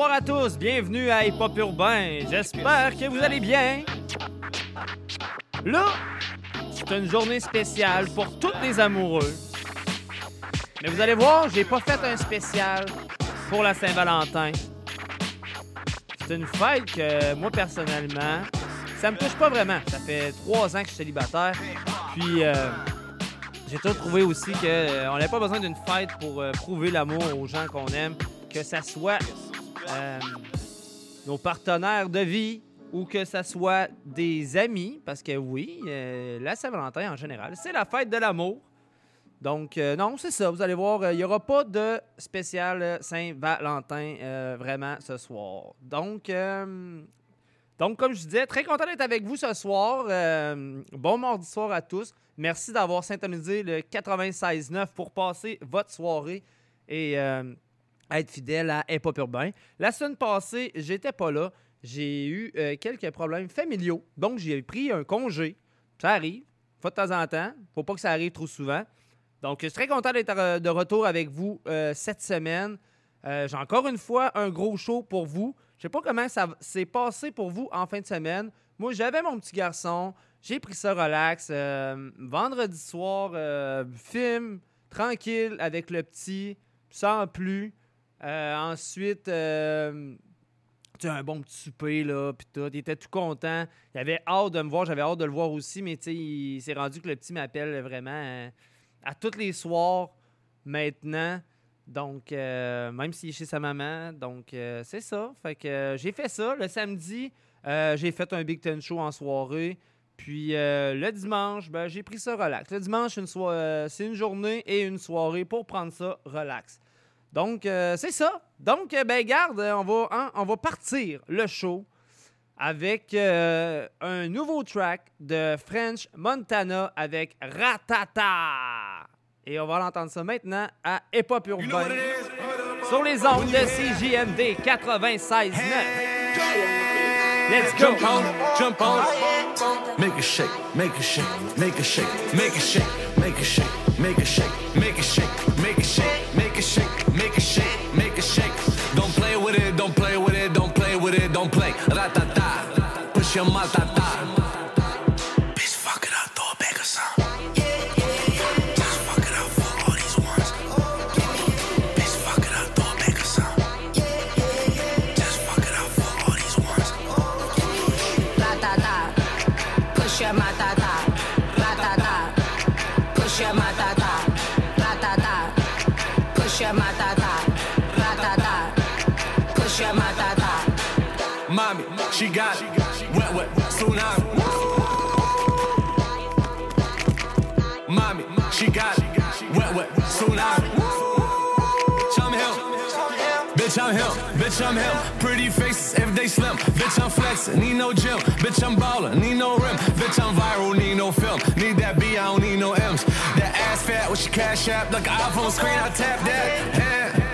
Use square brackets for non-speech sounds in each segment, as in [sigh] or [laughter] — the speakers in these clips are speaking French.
Bonsoir à tous, bienvenue à Hip Hop Urbain. J'espère que vous allez bien. Là, c'est une journée spéciale pour tous les amoureux. Mais vous allez voir, j'ai pas fait un spécial pour la Saint-Valentin. C'est une fête que moi personnellement, ça me touche pas vraiment. Ça fait trois ans que je suis célibataire. Puis euh, j'ai toujours trouvé aussi qu'on n'avait pas besoin d'une fête pour euh, prouver l'amour aux gens qu'on aime, que ça soit euh, nos partenaires de vie ou que ça soit des amis, parce que oui, euh, la Saint-Valentin en général, c'est la fête de l'amour. Donc, euh, non, c'est ça. Vous allez voir, euh, il n'y aura pas de spécial euh, Saint-Valentin euh, vraiment ce soir. Donc, euh, donc, comme je disais, très content d'être avec vous ce soir. Euh, bon mardi soir à tous. Merci d'avoir syntonisé le 96.9 pour passer votre soirée et euh, être fidèle à Hip Hop Urbain. La semaine passée, j'étais pas là. J'ai eu euh, quelques problèmes familiaux. Donc, j'ai pris un congé. Ça arrive. Faut de temps en temps. Faut pas que ça arrive trop souvent. Donc, je suis très content d'être euh, de retour avec vous euh, cette semaine. J'ai encore une fois un gros show pour vous. Je sais pas comment ça s'est passé pour vous en fin de semaine. Moi, j'avais mon petit garçon. J'ai pris ça relax. Vendredi soir, film tranquille avec le petit, sans plus. Euh, ensuite, euh, tu un bon petit souper, là, puis tout. Il était tout content. Il avait hâte de me voir. J'avais hâte de le voir aussi, mais tu sais, il s'est rendu que le petit m'appelle vraiment euh, à tous les soirs maintenant. Donc, même s'il est chez sa maman. Donc, c'est ça. Fait que j'ai fait ça. Le samedi, j'ai fait un Big Ten Show en soirée. Puis le dimanche, ben, j'ai pris ça relax. Le dimanche, c'est une journée et une soirée pour prendre ça relax. Donc, euh, c'est ça. Donc, euh, ben, garde, on va, hein, on va partir le show avec euh, un nouveau track de French Montana avec Ratata. Et on va l'entendre ça maintenant à Hip Hop Urbain sur les ondes de CJMD 96.9. Let's go! Jump on, jump on. Make it shake, make it shake, make it shake, make it shake, make it shake, make it shake, make it shake, make it shake, make it shake, make it Da da da, push your matata. Da da da, push your matata. Da da da, push your matata. Da da da, push your matata. Mommy, she got it. Tsunami. Mommy, she got it. Wet, wet, tsunami. Bitch, I'm him. Bitch, I'm him. Bitch, I'm him. Pretty faces if they slim. Bitch, I'm flexing. Need no gym. Bitch, I'm ballin'. Need no rim. Bitch, I'm viral. Need no film. Need that B. I don't need no M's. That ass fat with your cash app. Like an iPhone screen. I tap that.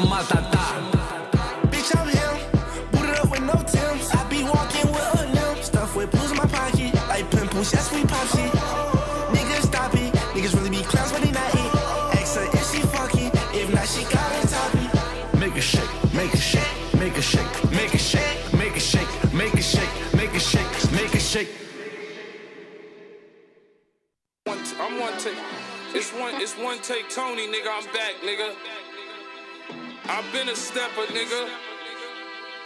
Ratata, push your matata. Bitch, I'm him. Booted up with no Tims. I be walking with a limp. Stuff with blues in my pocket. Like pimples, yes, we pop shit. Niggas stop it. Niggas really be clowns, but they not it. Ask her if she fucking. If not, she got to top. Make it shake, make it shake, make it shake, make it shake, make it shake, make it shake, make it shake, make it shake. One t- I'm one take. It's one. It's one take. Tony, nigga. I'm back, nigga. I've been a stepper, nigga.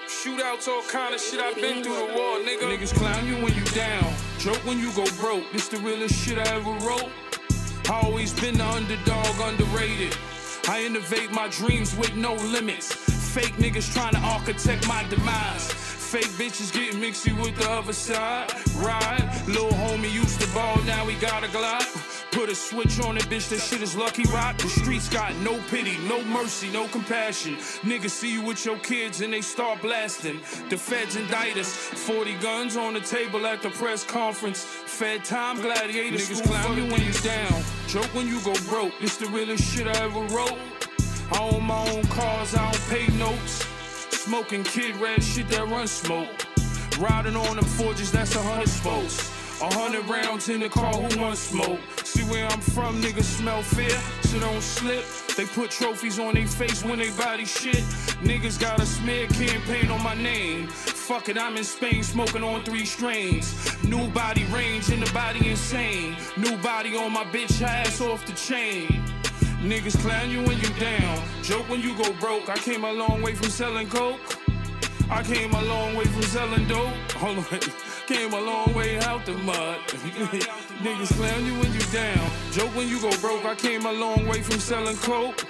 Shootouts, all kind of shit. I've been through the war, nigga. Niggas clown you when you down. Joke when you go broke. This the realest shit I ever wrote. I always been the underdog, underrated. I innovate my dreams with no limits. Fake niggas trying to architect my demise. Fake bitches getting mixy with the other side. Ride, little homie used to ball, now he got a Glock. Put a switch on it, bitch, that shit is lucky rock. The streets got no pity, no mercy, no compassion. Niggas see you with your kids and they start blasting. The feds indict us. 40 guns on the table at the press conference. Fed time gladiators. Niggas clown you when you down. Joke when you go broke. It's the realest shit I ever wrote. I own my own cars, I don't pay notes. Smoking kid red shit that run smoke. Riding on them forges, that's a hundred spokes. A hundred rounds in the car, who wants smoke? See where I'm from, niggas smell fear, so don't slip. They put trophies on their face when they body shit. Niggas got a smear campaign on my name. Fuck it, I'm in Spain smoking on three strains. New body range and the body insane. New body on my bitch ass off the chain. Niggas clown you when you down. Joke when you go broke. I came a long way from selling coke. I came a long way from selling dope. Hold on. [laughs] Came a long way out the mud. [laughs] Niggas clown you when you down. Joke when you go broke. I came a long way from selling coke.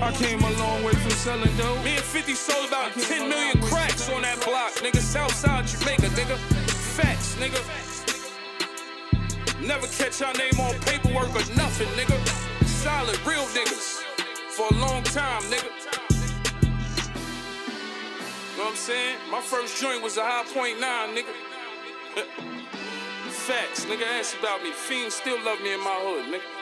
I came a long way from selling dope. Me and 50 sold about 10 million cracks on that block. Nigga, Southside Jamaica, nigga. Facts, nigga. Never catch our name on paperwork or nothing, nigga. Solid, real niggas. For a long time, nigga. Know what I'm saying? My first joint was a high point nine, nigga. [laughs] Facts, nigga. Ask about me. Fiends still love me in my hood, nigga.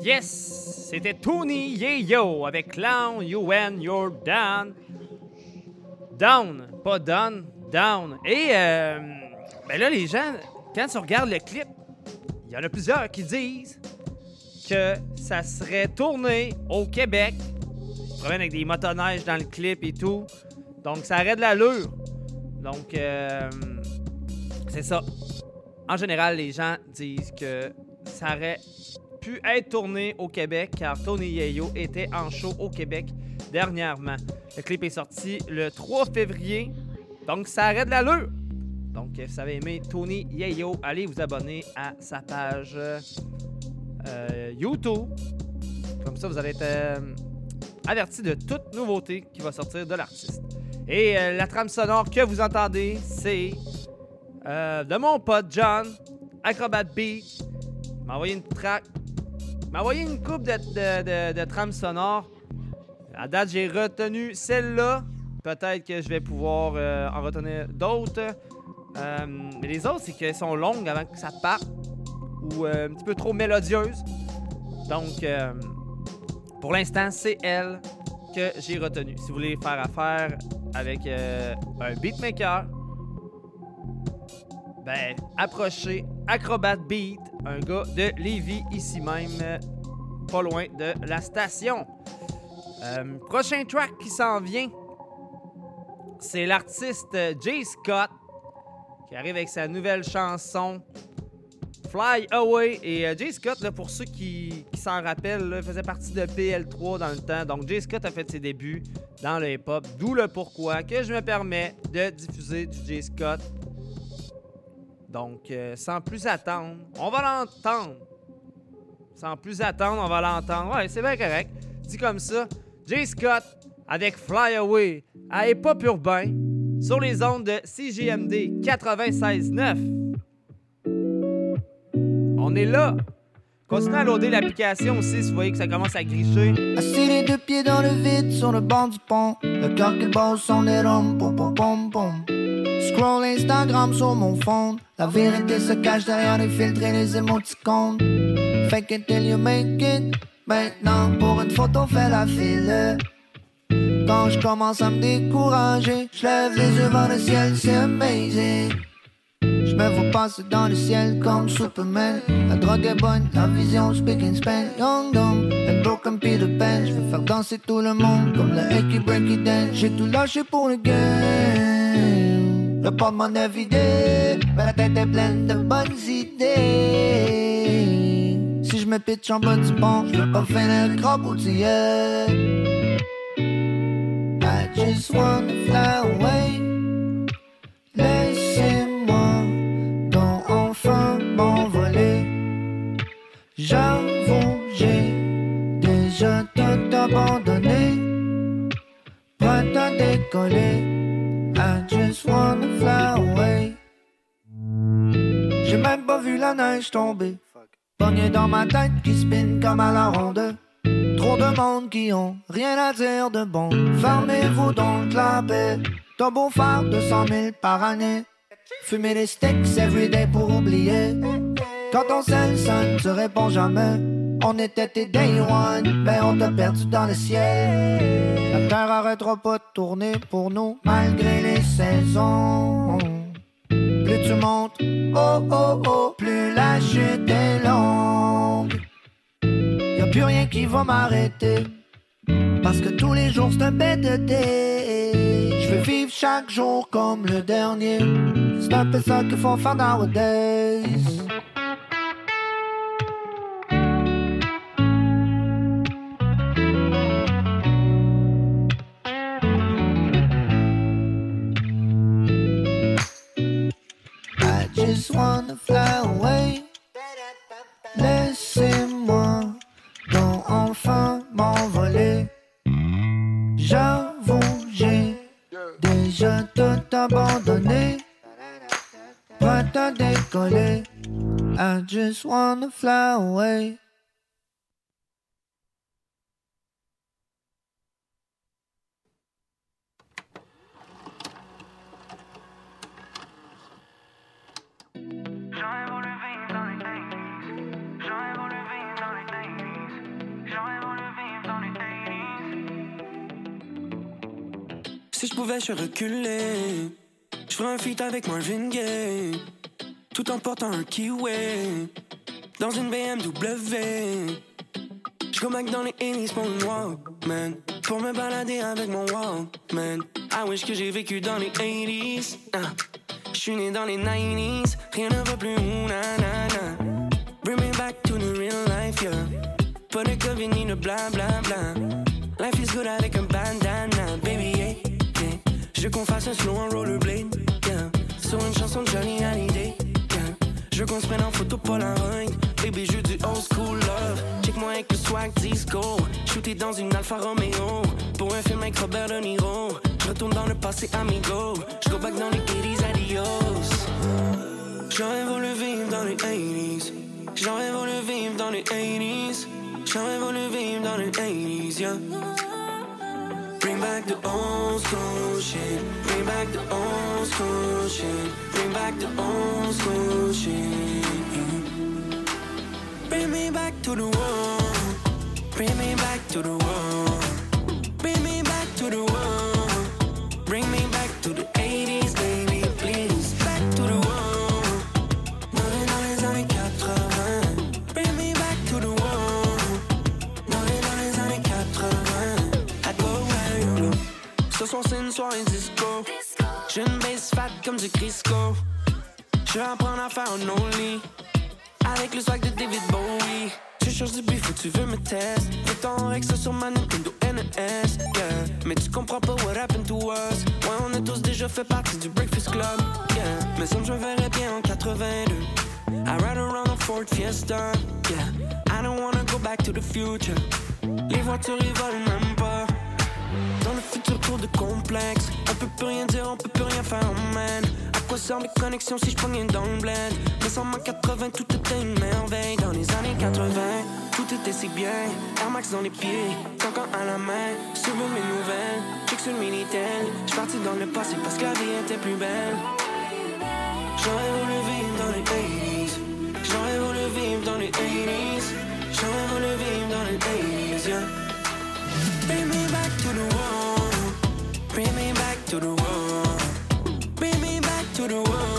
Yes! C'était Tony Yayo avec Clown, You When You're Down. Down, pas done, down. Et euh, ben là, les gens, quand tu regardes le clip, il y en a plusieurs qui disent que ça serait tourné au Québec. Ils promènent avec des motoneiges dans le clip et tout. Donc, ça aurait de l'allure. Donc, euh, c'est ça. En général, les gens disent que ça aurait pu être tourné au Québec car Tony Yayo était en show au Québec dernièrement. Le clip est sorti le 3 février, donc ça arrête de l'allure. Donc, si vous avez aimé Tony Yayo, allez vous abonner à sa page euh, YouTube. Comme ça, vous allez être euh, averti de toute nouveauté qui va sortir de l'artiste. Et euh, la trame sonore que vous entendez, c'est euh, de mon pote John, Acrobat Beat. M'a envoyé une track. M'a envoyé une coupe de, de, de, de. À date, j'ai retenu celle-là. Peut-être que je vais pouvoir euh, en retenir d'autres. Euh, mais les autres, c'est qu'elles sont longues avant que ça parte. Ou euh, un petit peu trop mélodieuses. Donc, euh, pour l'instant, c'est elle que j'ai retenue. Si vous voulez faire affaire avec un beatmaker, ben, approchez Acrobat Beat, un gars de Lévis, ici même, pas loin de la station. Prochain track qui s'en vient, c'est l'artiste Jay Scott qui arrive avec sa nouvelle chanson Fly Away. Et euh, Jay Scott, là, pour ceux qui, s'en rappellent, faisait partie de PL3 dans le temps. Donc Jay Scott a fait ses débuts dans le hip-hop, d'où le pourquoi que je me permets de diffuser du Jay Scott. Donc, euh, sans plus attendre, on va l'entendre. Sans plus attendre, on va l'entendre. Ouais, c'est bien correct. Dit comme ça, Jay Scott avec Fly Away à Hip Hop Urbain sur les ondes de CGMD 96.9. On est là. Continuez à loader l'application aussi si vous voyez que ça commence à gricher. Assis les deux pieds dans le vide sur le bord du pont. Le cœur qui bat au son des roms, pom pom. Scroll Instagram sur mon fond. La vérité se cache derrière les filtres et les émoticônes. Fake it till you make it. Maintenant, pour une photo, fais la file. Quand je commence à me décourager, je lève les yeux vers le ciel, c'est amazing. Je me vois passer dans le ciel comme Superman. La drogue est bonne, la vision speak in Spain. Young dumb, and broken Peter Pan. Je veux faire danser tout le monde comme le Eki Breaky Dance. J'ai tout lâché pour le game. Le porte-monnaie est vidé, mais la tête est pleine de bonnes idées. Si je me pitch en bas du pont, je veux pas finir crocodile. I just wanna fly away. Laissez-moi donc enfin m'envoler. J'avoue, j'ai déjà tout abandonné. Prêt à décoller. I just wanna fly. J'ai même pas vu la neige tomber. Pogné dans ma tête qui spin comme à la ronde. Trop de monde qui ont rien à dire de bon. Fermez-vous donc la paix. T'as beau faire 200 000 par année. Fumer des sticks everyday pour oublier. Quand ton cell sonne, tu réponds jamais. On était tes day one, ben on t'a perdu dans le ciel. La terre arrêtera pas de tourner pour nous, malgré les saisons. Plus tu montes, oh oh oh, plus la chute est longue. Plus rien qui va m'arrêter. Parce que tous les jours c'est un bête de thé. Je veux vivre chaque jour comme le dernier. C'est un peu ça qu'il faut faire nowadays. I just wanna fly away. J'avoue, j'ai déjà tout abandonné. Prêt à décoller. I just wanna fly away. Pouvais, je reculer. Je ferais un feat avec Marvin Gaye. Tout en portant un kiwi. Dans une BMW. Je go back dans les 80s pour une Walkman. Pour me balader avec mon Walkman. I wish que j'ai vécu dans les 80s. Ah. Je suis né dans les 90s. Rien ne va plus, na na. Bring me back to the real life, yeah. Pas de COVID ni de bla bla bla. Life is good avec un bandana. Je veux qu'on fasse un slow en rollerblade, yeah. Sur une chanson de Johnny Hallyday, yeah. Je veux qu'on se prenne en photo Polaroid, baby, je veux du old school love. Check-moi avec le swag disco, shooté dans une Alfa Romeo. Pour un film avec Robert De Niro, retourne dans le passé, amigo. Je go back dans les 80s, adios. J'aurais voulu vivre dans les 80s. J'aurais voulu vivre dans les 80s. J'aurais voulu vivre dans les 80s, yeah. Bring back the old school shit. Bring back the old school shit. Bring back the old school shit. Bring me back to the world. Bring me back to the world. Bring me back to the world. Soirée disco. J'ai une bass fat comme du Crisco. Je vais apprendre à faire un only. Avec le swag de David Bowie. Tu cherches du bif ou tu veux me tester. Fais ton ex sur ma Nintendo NES. Yeah. Mais tu comprends pas what happened to us. Ouais, on a tous déjà fait partie du Breakfast Club. Yeah. Mais ça, je me verrais bien en 82. I ride around a Ford Fiesta. Yeah. I don't wanna go back to the future. Les voitures, ils volent le futur tour de complexe. On peut plus rien dire, on peut plus rien faire, man À quoi servent les connexions si je pognais dans le bled Mais en 80, tout était une merveille. Dans les années 80, tout était si bien. Air Max dans les pieds, encore à la main. Souviens mes nouvelles, check sur le Minitel J'suis parti dans le passé parce que la vie était plus belle. J'aurais voulu vivre dans les 80s J'aurais voulu vivre dans les 80s J'aurais voulu vivre dans les 80s, yeah Bring me back to the world. Bring me back to the world. Bring me back to the world.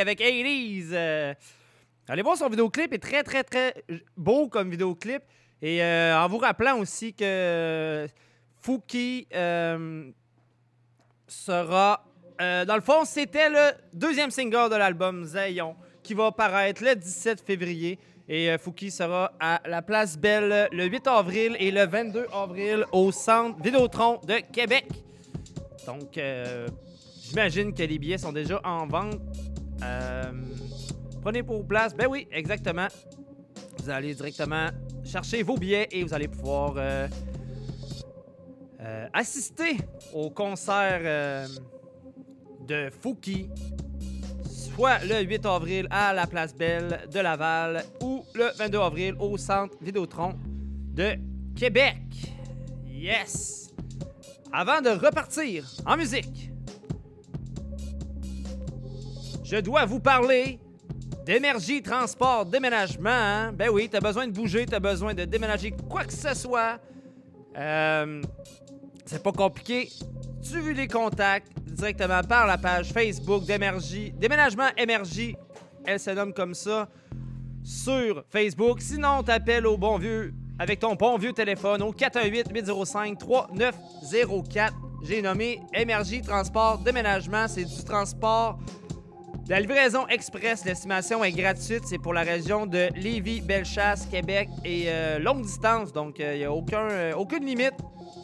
Avec 80s. Euh, allez voir son vidéoclip, est très, très, très beau comme vidéoclip. Et euh, en vous rappelant aussi que Fouki euh, sera. dans le fond, c'était le deuxième single de l'album Zayon qui va paraître le 17 février. Et Fouki sera à la Place Belle le 8 avril et le 22 avril au Centre Vidéotron de Québec. Donc, j'imagine que les billets sont déjà en vente. Euh, prenez pour place. Ben oui, exactement. Vous allez directement chercher vos billets et vous allez pouvoir euh, euh, assister au concert de Fouki, soit le 8 avril à la Place Belle de Laval ou le 22 avril au Centre Vidéotron de Québec. Yes! Avant de repartir en musique, je dois vous parler d'énergie, transport, déménagement. Ben oui, t'as besoin de bouger, t'as besoin de déménager quoi que ce soit. Euh, c'est pas compliqué. Tu les contacts directement par la page Facebook d'Énergie. Déménagement Énergie, elle se nomme comme ça sur Facebook. Sinon, t'appelles au bon vieux avec ton bon vieux téléphone au 418-805-3904. J'ai nommé Énergie Transport Déménagement. C'est du transport la livraison express, l'estimation est gratuite. C'est pour la région de Lévis, Bellechasse, Québec et euh, longue distance. Donc, il n'y a euh, aucune limite.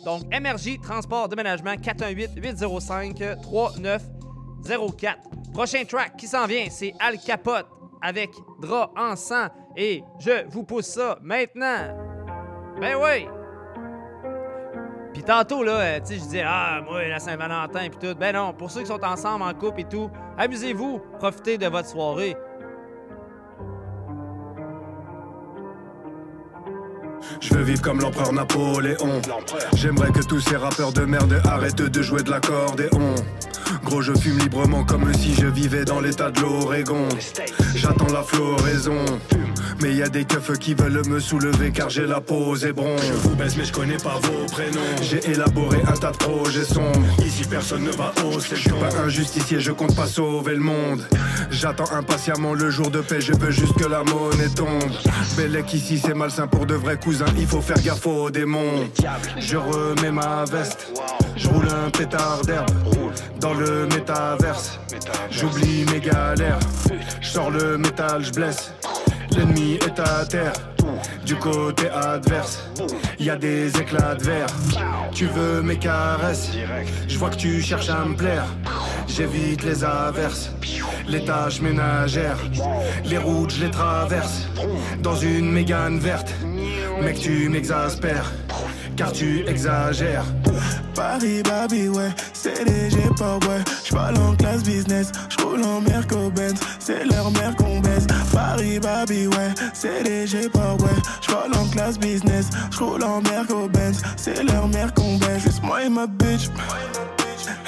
Donc, MRJ, transport, déménagement, 418-805-3904. Prochain track qui s'en vient, c'est Al Capote avec Drap en sang. Et je vous pousse ça maintenant. Ben oui! Puis tantôt, là, euh, tu sais, je disais, ah, moi, la Saint-Valentin, puis tout. Ben non, pour ceux qui sont ensemble en couple et tout, amusez-vous, profitez de votre soirée. Je veux vivre comme l'empereur Napoléon. J'aimerais que tous ces rappeurs de merde arrêtent de jouer de l'accordéon. Gros, je fume librement comme si je vivais dans l'état de l'Oregon. J'attends la floraison. Mais y a des keufs qui veulent me soulever car j'ai la pose et bronze. Je vous baisse, mais je connais pas vos prénoms. J'ai élaboré un tas de projets sombres. Ici, personne ne va hausser Je suis pas un justicier, je compte pas sauver le monde. J'attends impatiemment le jour de paix, je veux juste que la monnaie tombe. Bellec ici, c'est malsain pour de vrais cousins, il faut faire gaffe aux démons. Je remets ma veste, je roule un pétard d'herbe dans le métaverse. J'oublie mes galères, je sors le métal, je blesse. L'ennemi est à terre. Du côté adverse, y a des éclats de verre. Tu veux mes caresses? Je vois que tu cherches à me plaire. J'évite les averses, les tâches ménagères. Les routes, je les traverse. Dans une mégane verte. Mec, tu m'exaspères, car tu exagères. Paris, baby, ouais, c'est léger, pas ouais. J'parle en classe business, j'roule en Merco Benz, c'est leur mère qu'on baisse. Paris, baby, ouais, c'est léger, pas ouais. J'parle en classe business, j'roule en Merco Benz, c'est leur mère qu'on baisse. Juste moi et ma bitch.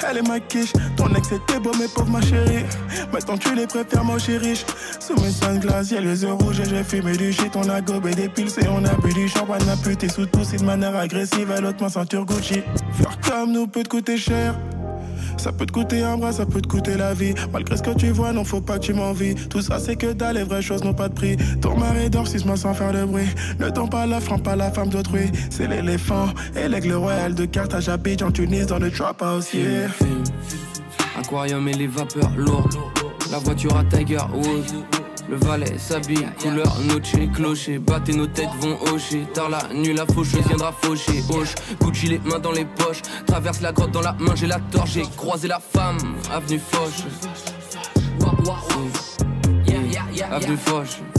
Elle est ma quiche, ton ex était beau mais pauvre ma chérie. Maintenant tu les préfères moi riche Sous mes sunglasses y'a les yeux rouges et j'ai fumé du shit. On a gobé des piles et on a bu du champagne. A puté sous tout c'est de manière agressive. À l'autre main ceinture Gucci. Faire comme nous peut te coûter cher ça peut te coûter un bras, ça peut te coûter la vie. Malgré ce que tu vois, non, faut pas que tu m'envies. Tout ça, c'est que dalle, les vraies choses n'ont pas de prix. Ton mari dort six mois sans faire de bruit. Ne tombe pas la frappe, pas la femme d'autrui. C'est l'éléphant et l'aigle royal de Carthage habite en Tunis dans le trap house, yeah. Aquarium et les vapeurs lourdes. La voiture à Tiger Woods. Le valet s'habille, couleur noche, clocher. Battez nos têtes vont hocher. Tard la nuit, la faucheuse viendra faucher. Hoche, Gucci les mains dans les poches. Traverse la grotte dans la main, j'ai la torche. J'ai croisé la femme, avenue Foch. Avenue Foch.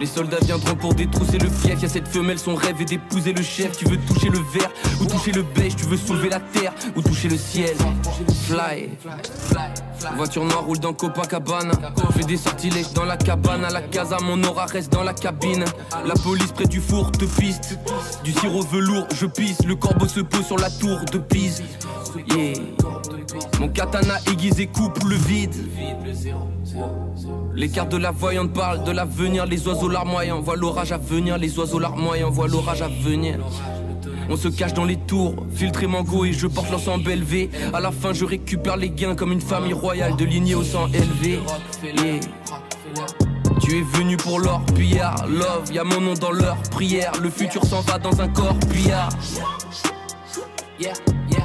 Les soldats viendront pour détrousser le fief. Y'a cette femelle, son rêve est d'épouser le chef. Tu veux toucher le verre ou toucher le beige. Tu veux soulever la terre ou toucher le ciel. Fly. Voiture noire roule dans Copacabana. Fais des sortilèges dans la cabane. À la casa, mon aura reste dans la cabine. La police près du four te piste. Du sirop velours, je pisse. Le corbeau se pose sur la tour de Pise. Yeah. Mon katana aiguisé coupe le vide. Les cartes de la voyante parlent de l'avenir, les oiseaux larmoyants. Voient l'orage à venir, les oiseaux larmoyants voient l'orage à venir. On se cache dans les tours, filtré mango et je porte l'ensemble élevé. À la fin, je récupère les gains comme une famille royale de lignée au sang élevé. Tu es venu pour l'or, pillard, love, y'a mon nom dans leur prière. Le futur s'en va dans un corps, pillard.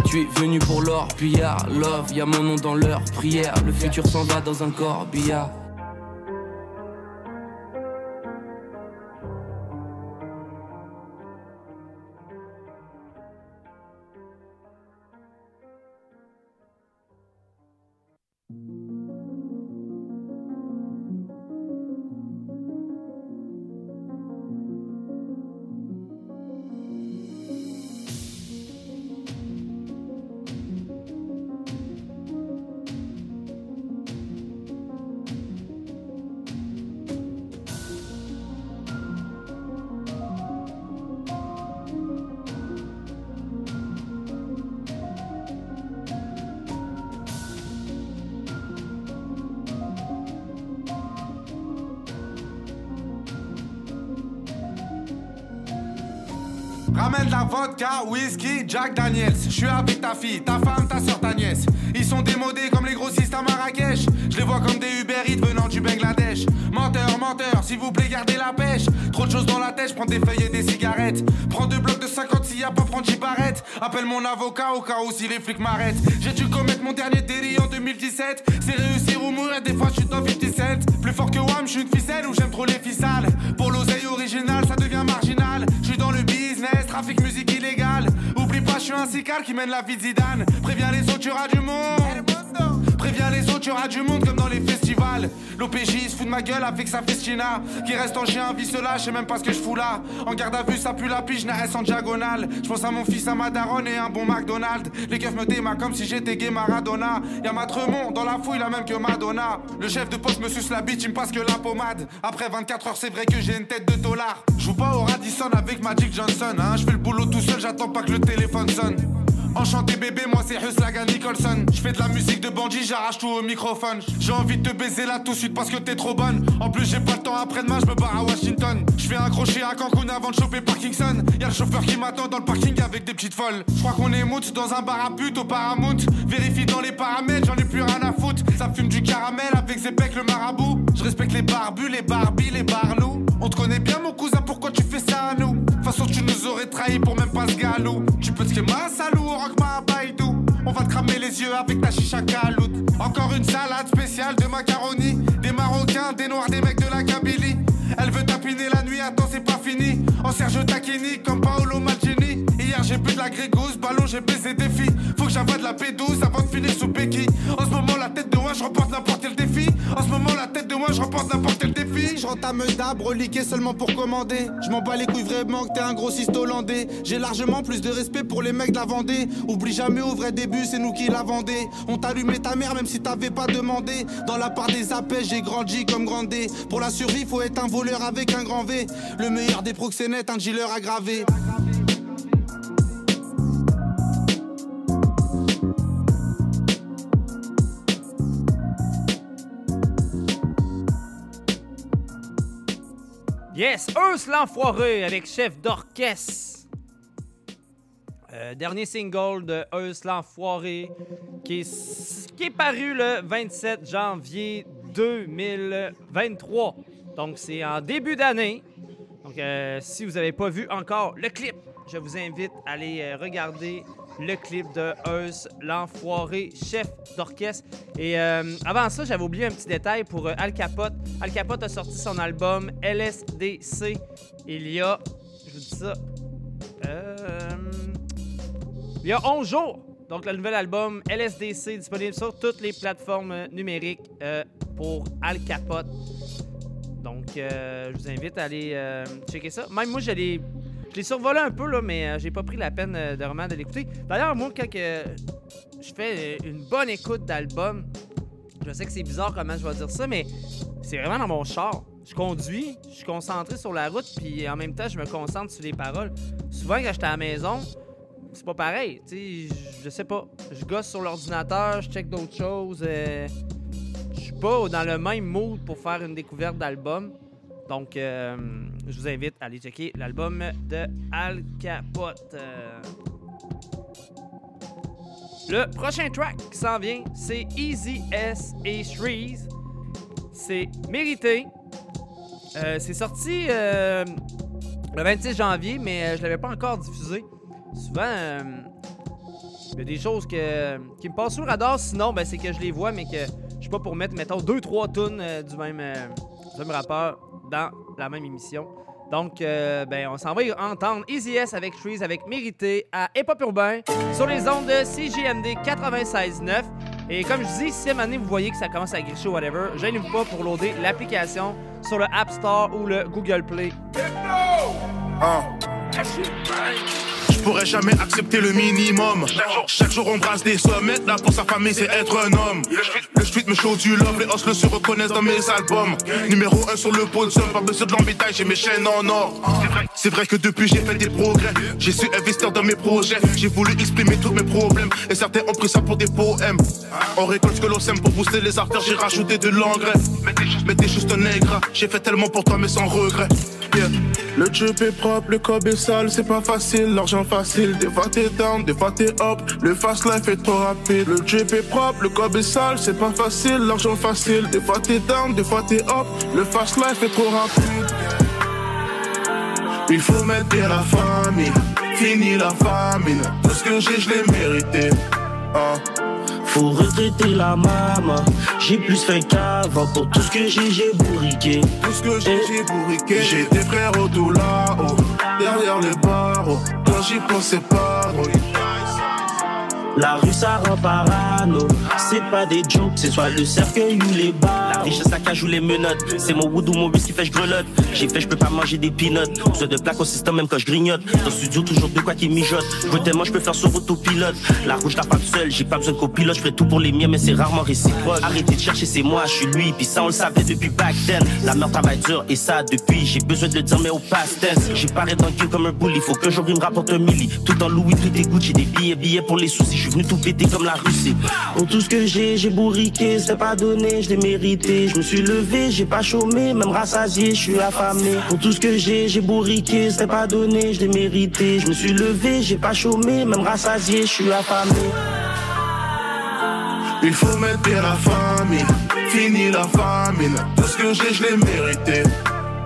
Tu es venu pour l'or, pillard, love, y'a mon nom dans leur prière. Le futur s'en va dans un corps, billard. Vodka, whisky, Jack Daniels. Je suis avec ta fille, ta femme, ta soeur, ta nièce. Ils sont démodés comme les grossistes à Marrakech. Je les vois comme des Uber Eats venant du Bangladesh. Menteur, menteur, s'il vous plaît, gardez la pêche. Trop de choses dans la tête, prends des feuilles et des cigarettes. Prends deux blocs de 50 s'il y a pas Franchi Barrette. Appelle mon avocat au cas où si les flics m'arrêtent. J'ai dû commettre mon dernier délit en 2017. C'est réussir ou mourir, des fois je suis dans 50 cents. Plus fort que Wam, je suis une ficelle ou j'aime trop les ficelles. Pour l'oseille original, ça devient marginal. Trafic musique illégale. Oublie pas, je suis un sical qui mène la vie de Zidane. Préviens les autres, du monde. Préviens les autres, tu auras du monde comme dans les festivals. L'OPJ se fout de ma gueule avec sa festina. Qui reste en chien, vie lâche, je sais même pas ce que je fous là. En garde à vue, ça pue la pige, n'a S en diagonale. Je pense à mon fils, à ma daronne et un bon McDonald's. Les keufs me démarrent comme si j'étais gay Maradona. Y'a ma Tremont dans la fouille, la même que Madonna. Le chef de poste me suce la bite, il me passe que la pommade. Après 24 heures, c'est vrai que j'ai une tête de dollar. Joue pas au Radisson avec Magic Johnson, hein. Je fais le boulot tout seul, j'attends pas que le téléphone sonne. Enchanté bébé, moi c'est Huslagan Nicholson. Je fais de la musique de bandit, j'arrache tout au microphone. J'ai envie de te baiser là tout de suite parce que t'es trop bonne. En plus, j'ai pas le temps après-demain, je me barre à Washington. Je fais un à Cancun avant de choper Parkinson. Y'a le chauffeur qui m'attend dans le parking avec des petites folles. Je crois qu'on est mout dans un bar à pute au Paramount. Vérifie dans les paramètres, j'en ai plus rien à foutre. Ça fume du caramel avec Zepec le marabout. Je respecte les barbus, les barbies, les barlous. On te connaît bien mon cousin, pourquoi tu tu nous aurais trahi pour même pas ce galou. Tu peux te ma salou, rock ma baïdou. On va te cramer les yeux avec ta chicha caloute. Encore une salade spéciale de macaroni. Des Marocains, des Noirs, des mecs de la Kabylie. Elle veut tapiner la nuit, attends, c'est pas fini. En Serge Tacchini comme Paolo Maldini. Hier, j'ai bu de la grégousse, ballon, j'ai baisé des filles. Faut que j'avale de la P12 avant de finir sous Becky. En ce moment, la tête de moi, je remporte n'importe quel défi. En ce moment, la tête de moi, je remporte n'importe quel défi. Je rentame d'ab, reliqué seulement pour commander. Je m'en bats les couilles vraiment que t'es un grossiste hollandais. J'ai largement plus de respect pour les mecs de la Vendée. Oublie jamais au vrai début, c'est nous qui la vendait. On t'allumait ta mère même si t'avais pas demandé. Dans la part des appels, j'ai grandi comme grandé. Pour la survie, faut être un voleur avec un grand V. Le meilleur des proxénètes, un dealer aggravé. Yes, Earth l'enfoiré avec chef d'orchestre. Euh, dernier single de Earth l'enfoiré qui est, qui est paru le 27 janvier 2023. Donc c'est en début d'année. Donc euh, si vous n'avez pas vu encore le clip, je vous invite à aller euh, regarder le clip de Earth l'enfoiré chef d'orchestre. Et euh, avant ça, j'avais oublié un petit détail pour euh, Al Capote. Al Capote a sorti son album LSDC il y a, je vous dis ça, euh, il y a 11 jours. Donc le nouvel album LSDC disponible sur toutes les plateformes numériques pour Al Capote. Donc je vous invite à aller checker ça. Même moi, je l'ai survolé un peu, là, mais euh, j'ai pas pris la peine euh, de vraiment de l'écouter. D'ailleurs, moi, quand je fais euh, une bonne écoute d'album, je sais que c'est bizarre comment je vais dire ça, mais c'est vraiment dans mon char. Je conduis, je suis concentré sur la route, puis en même temps, je me concentre sur les paroles. Souvent, quand j'étais à la maison, c'est pas pareil. Tu je sais pas. Je gosse sur l'ordinateur, je check d'autres choses. euh, je suis pas dans le même mood pour faire une découverte d'album. Donc, euh, je vous invite à aller checker l'album de Al Capote. Euh, Le prochain track qui s'en vient, c'est Easy S et Shreeze. C'est mérité. Euh, c'est sorti le 26 janvier, mais je l'avais pas encore diffusé. Souvent, il y a des choses qui me passent sur le radar, sinon, ben, c'est que je les vois, mais que je suis pas pour mettre, mettons, deux, trois tunes du, même, du même rappeur dans la même émission. Donc, euh, ben, on s'en va y entendre Easy S avec Trees, avec Mérité à Hip Hop Urbain sur les ondes de CJMD 96.9. Et comme je dis, si à donné, vous voyez que ça commence à gricher ou whatever, gênez-vous pas pour loader l'application sur le App Store ou le Google Play. Pourrais jamais accepter le minimum. Chaque jour on brasse des sommes. Être là pour sa famille, c'est être un homme. Le street me show du love, les hostles se reconnaissent dans mes albums. Numéro 1 sur le podium, pas besoin de l'embêtage, j'ai mes chaînes en or. C'est vrai que depuis j'ai fait des progrès. J'ai su investir dans mes projets. J'ai voulu exprimer tous mes problèmes. Et certains ont pris ça pour des poèmes. On récolte ce que l'on sème pour booster les artères, j'ai rajouté de l'engrais. Mais t'es juste un nègre. J'ai fait tellement pour toi, mais sans regret. Le job est propre, le cob est sale, c'est pas facile, l'argent facile. Des fois t'es down, des fois t'es up, le fast life est trop rapide. Le job est propre, le cob est sale, c'est pas facile, l'argent facile. Des fois t'es down, des fois t'es up, le fast life est trop rapide. Il faut mettre la famille, fini la famine. Tout ce que j'ai, je l'ai mérité. Ah. Faut retraiter la maman. J'ai plus faim qu'avant. Pour tout ce que j'ai, j'ai bourriqué. Tout ce que j'ai, j'ai bourriqué. J'ai des frères tout là-haut, derrière les barreaux. Quand j'y pensais pas trop. La rue ça rend parano. C'est pas des jokes, c'est soit le cercueil ou les bars. La richesse à cage ou les menottes. C'est mon wood ou mon whisky fait je grelotte. J'ai fait, je peux pas manger des peanuts. Besoin de plaques au même quand je grignote. Dans le studio, toujours de quoi qui mijote. Je veux tellement, je peux faire sur autopilote. La rouge la pas seule, j'ai pas besoin de copilote. Je ferai tout pour les miens, mais c'est rarement réciproque. Arrêtez de chercher, c'est moi, je suis lui. Puis ça, on le savait depuis back then. La merde travaille dur et ça depuis. J'ai besoin de le dire, mais au past tense. J'ai paré dans le comme un bully. Faut que j'ouvre me rapporte un milli. Tout en Louis, tout est Gucci. Des billets, billets pour les soucis. Suis venu tout péter comme la Russie. Pour tout ce que j'ai, j'ai bourriqué. C'est pas donné, je l'ai mérité. Je me suis levé, j'ai pas chômé. Même rassasié, je suis affamé. Pour tout ce que j'ai, j'ai bourriqué. C'est pas donné, je l'ai mérité. Je me suis levé, j'ai pas chômé. Même rassasié, je suis affamé. Il faut mettre la famille, fini la famine. Tout ce que j'ai, je l'ai mérité.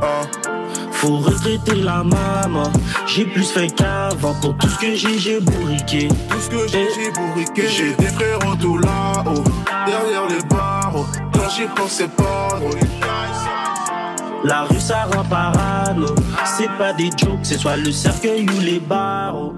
Ah. Faut retraiter la maman. J'ai plus faim qu'avant. Pour tout ce que j'ai, j'ai bourriqué. Tout ce que j'ai, j'ai bourriqué. J'ai des frères tout là-haut, derrière les barreaux. Quand j'y pensais pas. La rue ça rend parano. C'est pas des jokes, c'est soit le cercueil ou les barreaux.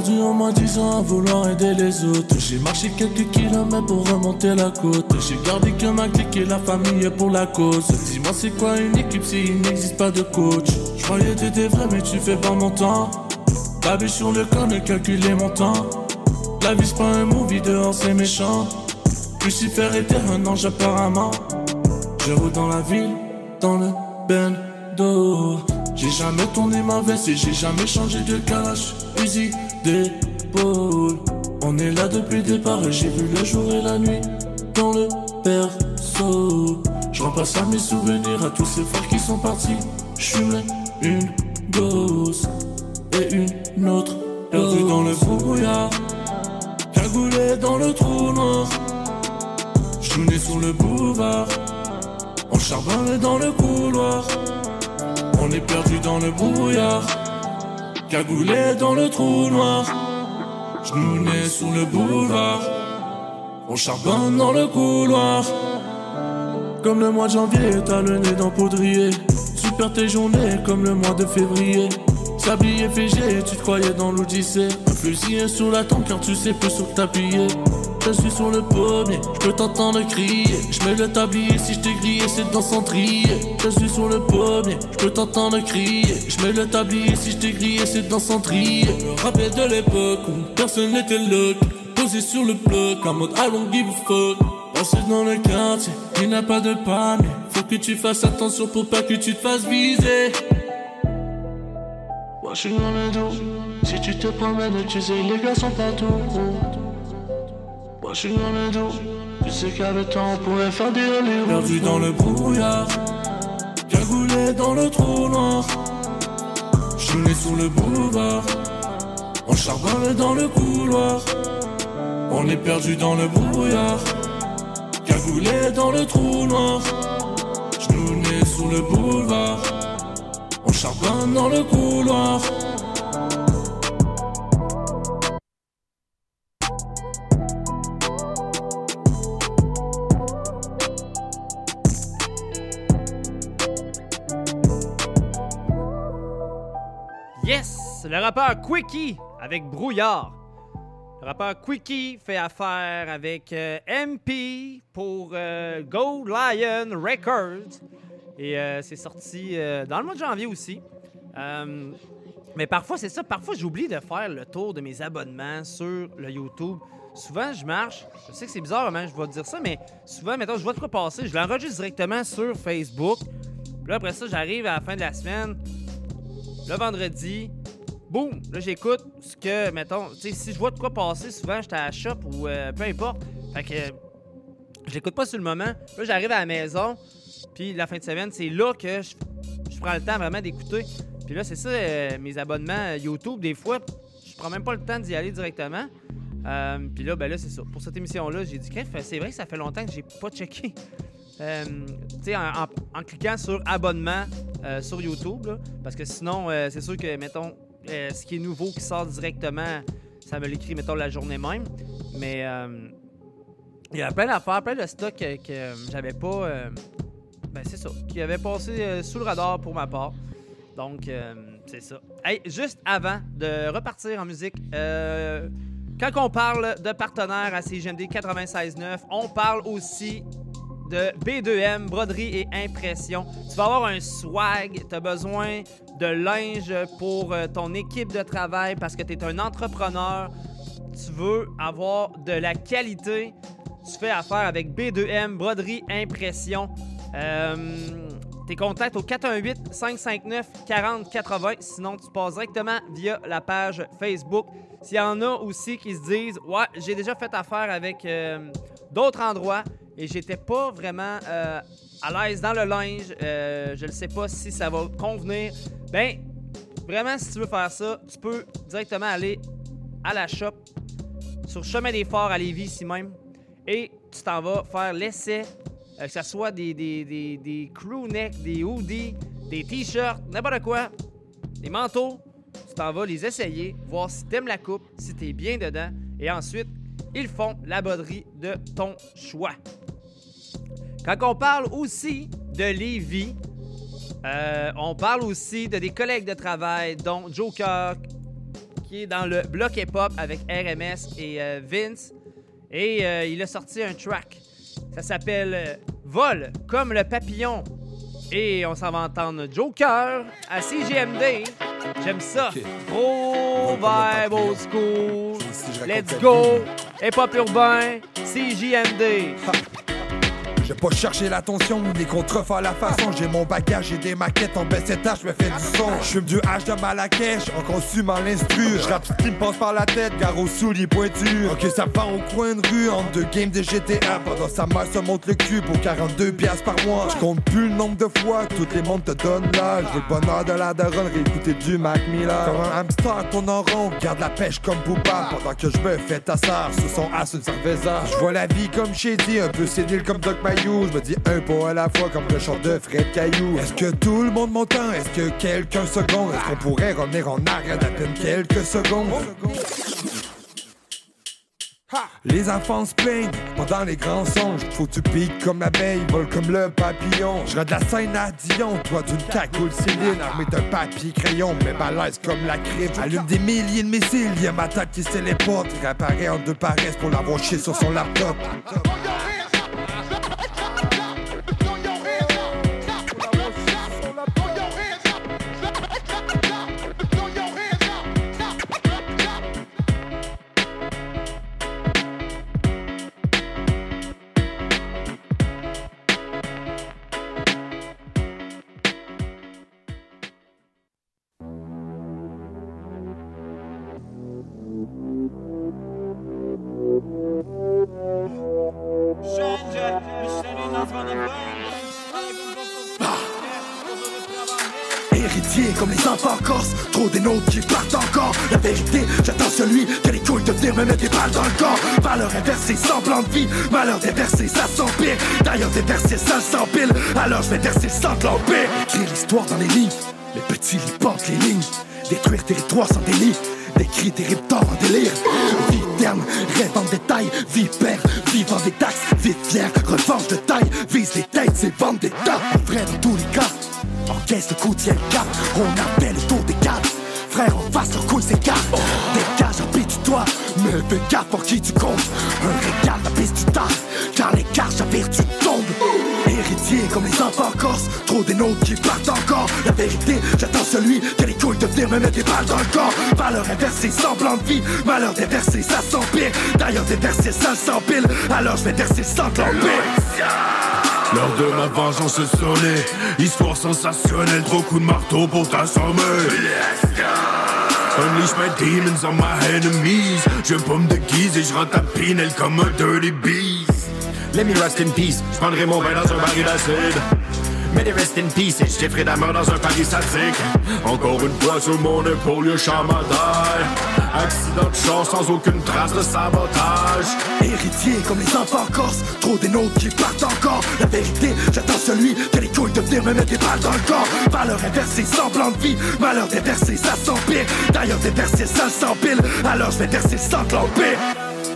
Perdu en moins dix ans à vouloir aider les autres. J'ai marché quelques kilomètres pour remonter la côte. J'ai gardé que ma clique et la famille est pour la cause. Dis-moi, c'est quoi une équipe s'il n'existe pas de coach? Je croyais t'étais vrai, mais tu fais pas mon temps. La vie sur le corps, ne calculer mon temps. La vie c'est pas un movie, dehors c'est méchant. Lucifer était un ange apparemment. Je roule dans la ville, dans le bendo. J'ai jamais tourné ma veste et j'ai jamais changé de. Fusil d'épaule. On est là depuis le départ et j'ai vu le jour et la nuit dans le berceau. Je repasse à mes souvenirs, à tous ces frères qui sont partis. J'fumais une gosse et une autre. Perdu dans le brouillard, cagoulé dans le trou noir. J'tournais sur le boulevard, on charbonnait dans le couloir. On est perdu dans le brouillard, cagoulé dans le trou noir. Genoux nez sur le boulevard. On charbonne dans le couloir. Comme le mois de janvier, t'as le nez dans poudrier. Super tes journées comme le mois de février. Sablier fégé, tu te croyais dans l'odyssée. Un fusil sur la tempe car tu sais plus sur t'appuyer. Je suis sur le pommier, je peux t'entendre crier. Je mets le tablier si je t'ai grillé, c'est dans centrier. Je suis sur le pommier, je peux t'entendre crier. Je mets le tablier si je t'ai grillé, c'est dans centrier. Le rap est de l'époque où personne n'était look. Posé sur le bloc en mode I don't give a dans le quartier, il n'a pas de panne. Faut que tu fasses attention pour pas que tu te fasses viser. Moi je suis dans le dos. Si tu te promènes, tu sais, les gars sont partout. Moi je suis dans le dos. Tu sais qu'avec toi on pourrait faire des Hollywood. Perdu dans le brouillard. Cagoulé dans le trou noir. Je suis sur le boulevard. On charbonne dans le couloir. On est perdu dans le brouillard. Cagoulé dans le trou noir. Nez sur le boulevard. On charbonne dans le couloir. Rappeur Quickie avec Brouillard. Le rappeur Quickie fait affaire avec euh, MP pour euh, Gold Lion Records. Et euh, c'est sorti euh, dans le mois de janvier aussi. Mais parfois, c'est ça. Parfois, j'oublie de faire le tour de mes abonnements sur le YouTube. Souvent, je marche. Je sais que c'est bizarre, comment je vais dire ça, mais souvent, mettons, je vois de quoi passer. Je l'enregistre directement sur Facebook. Puis là, après ça, j'arrive à la fin de la semaine, le vendredi. Boum! Là, j'écoute ce que, mettons, tu sais, si je vois de quoi passer, souvent, j'étais à la shop ou euh, peu importe. Fait que euh, je pas sur le moment. Là, j'arrive à la maison. Puis la fin de semaine, c'est là que je, prends le temps vraiment d'écouter. Puis là, c'est ça, euh, mes abonnements euh, YouTube, des fois, je prends même pas le temps d'y aller directement. Euh, puis là, ben là, c'est ça. Pour cette émission-là, j'ai dit, c'est vrai que ça fait longtemps que j'ai pas checké. Euh, tu sais, en, en- cliquant sur abonnement sur YouTube, là, parce que sinon, c'est sûr que, mettons, euh, ce qui est nouveau qui sort directement, ça me l'écrit, mettons, la journée même. Mais euh, il y a plein d'affaires, plein de stocks que, j'avais pas. euh, ben, c'est ça. Qui avait passé sous le radar pour ma part. Donc, c'est ça. Hey, juste avant de repartir en musique, quand on parle de partenaires à CGMD 96.9, on parle aussi de B2M, broderie et impression. Tu vas avoir un swag, tu as besoin de linge pour euh, ton équipe de travail parce que tu es un entrepreneur. Tu veux avoir de la qualité. Tu fais affaire avec B2M, broderie, impression. Euh, tes contacts au 418-559-4080. Sinon, tu passes directement via la page Facebook. S'il y en a aussi qui se disent Ouais, j'ai déjà fait affaire avec euh, d'autres endroits et j'étais pas vraiment euh, à l'aise dans le linge. euh, je ne sais pas si ça va convenir. Ben, vraiment, si tu veux faire ça, tu peux directement aller à la shop sur Chemin des Forts à Lévis ici même et tu t'en vas faire l'essai, euh, que ce soit des, des, des, des crew neck, des hoodies, des t-shirts, n'importe quoi, des manteaux. Tu t'en vas les essayer, voir si t'aimes la coupe, si t'es bien dedans et ensuite, ils font la broderie de ton choix. Quand on parle aussi de Lévis, euh, on parle aussi de des collègues de travail, dont Joker, qui est dans le bloc hip-hop avec RMS et euh, Vince. Et euh, il a sorti un track. Ça s'appelle Vol comme le papillon. Et on s'en va entendre Joker à CGMD. J'aime ça. Gros vibe old school. Let's go. Hip-hop urbain. CGMD. J'ai pas cherché l'attention ni contrefaire à la façon. J'ai mon bagage, j'ai des maquettes en baisse étage, je me fais du son. Je fume du H de Malakesh, en consumant l'instru. Je rappe ce qui me passe par la tête, gare aux souliers pointus. Ok, ça part au coin de rue, entre deux games de GTA. Pendant sa mère se monte le cul pour 42 piastres par mois. Je plus le nombre de fois, que tout les mondes te donnent l'âge. Le bonheur de la daronne, réécouter du Mac Miller. Comme un hamster tourne en rond, garde la pêche comme Booba. Pendant que je me fais tassard sous son as une cerveza. Je vois la vie comme Shady, un peu sénile comme Doc Mayer. Je me dis un pas à la fois comme le chant de Fred Caillou. Est-ce que tout le monde m'entend? Est-ce que quelqu'un seconde? Est-ce qu'on pourrait revenir en arrière d'à peine quelques secondes? Les enfants se plaignent pendant les grands songes. Faut tu piques comme l'abeille, vole comme le papillon. Je de la scène à Dion, toi d'une cagoule Céline, armée d'un papier crayon, mais balèze comme la crypte. Allume des milliers de missiles, y'a ma tête qui se téléporte. Réapparaît en deux paresses pour l'avoir chié sur son laptop. Semblant de vie, ça s'empire. D'ailleurs, déversé, ça s'empile. Alors je vais verser le sang de l'empire. Écrire l'histoire dans les livres, les petits portent les lignes. Détruire territoire sans délit, décrire des reptors en délire. Vie terne, rêve en détail, vie père, vivant des taxes, vie fière, revanche de taille, vise les têtes, c'est vendre des tas. Vrai dans tous les cas, encaisse le coup, tiens le cap, on appelle le tour des quatre. Frère, en face, leur couille s'écarte. Dégage, mais fais gaffe pour qui tu comptes. Un régal, la piste du tard, car l'écart, j'avère, tu tombes. Héritier comme les enfants corses, trop des nôtres qui partent encore. La vérité, j'attends celui qui a les couilles de venir me mettre des balles dans le corps. Valeur inversée, semblant de vie, malheur déversé, ça s'empire. D'ailleurs, déversé, ça s'empile. Alors je vais verser sans. L'heure de ma vengeance sonnée Histoire sensationnelle, trop coups de marteau pour t'assommer Unleash my demons on my enemies. Je vais pas me déguiser, je rentre à Pinel comme un dirty beast. Let me rest in peace, je prendrai mon bain dans un baril d'acide mais des rest in peace et je ferai la mort dans un paris sadique Encore une fois sur mon épaule, y'a chamadaille Accident de chance sans aucune trace de sabotage Héritier comme les enfants corses, trop des nôtres qui partent encore. La vérité, j'attends celui qui a les couilles de venir me mettre des balles dans le corps. Valeur inversée, semblant de vie, malheur déversé, ça s'empire. D'ailleurs, déversé, ça s'empile. Alors je vais verser sans l'empire.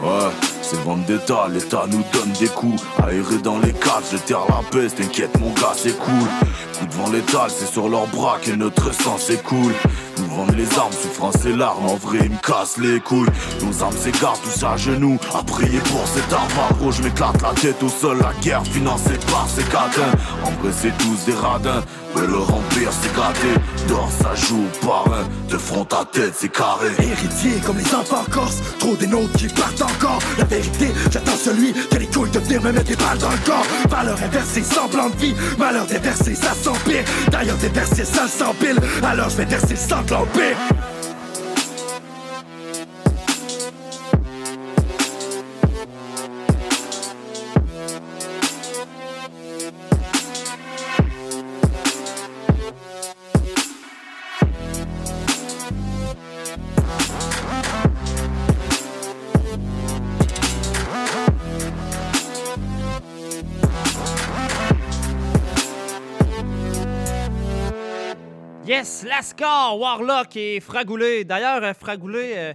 Ouais, c'est Vendetta, l'État nous donne des coups. Aérés dans les cages, je terre la peste, t'inquiète mon gars, c'est cool. Coup devant l'étal, c'est sur leurs bras que notre sang s'écoule. Nous vendent les armes, souffrance et larmes, en vrai ils me cassent les couilles. Nos armes s'égarent, tous à genoux, à prier pour cet arbre Gros, je m'éclate la tête au sol, la guerre financée par ces catins En vrai c'est tous des radins, mais leur empire c'est gratté Dors ça joue par un, de front à tête c'est carré. Héritier comme les enfants corses, trop des nôtres qui partent encore. J'attends celui qui a les couilles de venir me mettre des balles dans le corps. Valeur inversée, semblant de vie, malheur déversé, ça s'empire. D'ailleurs, déversé, ça s'empile. Alors je vais verser sans l'empire. Lascar, Warlock et Fragoulé. D'ailleurs, euh, Fragoulé euh,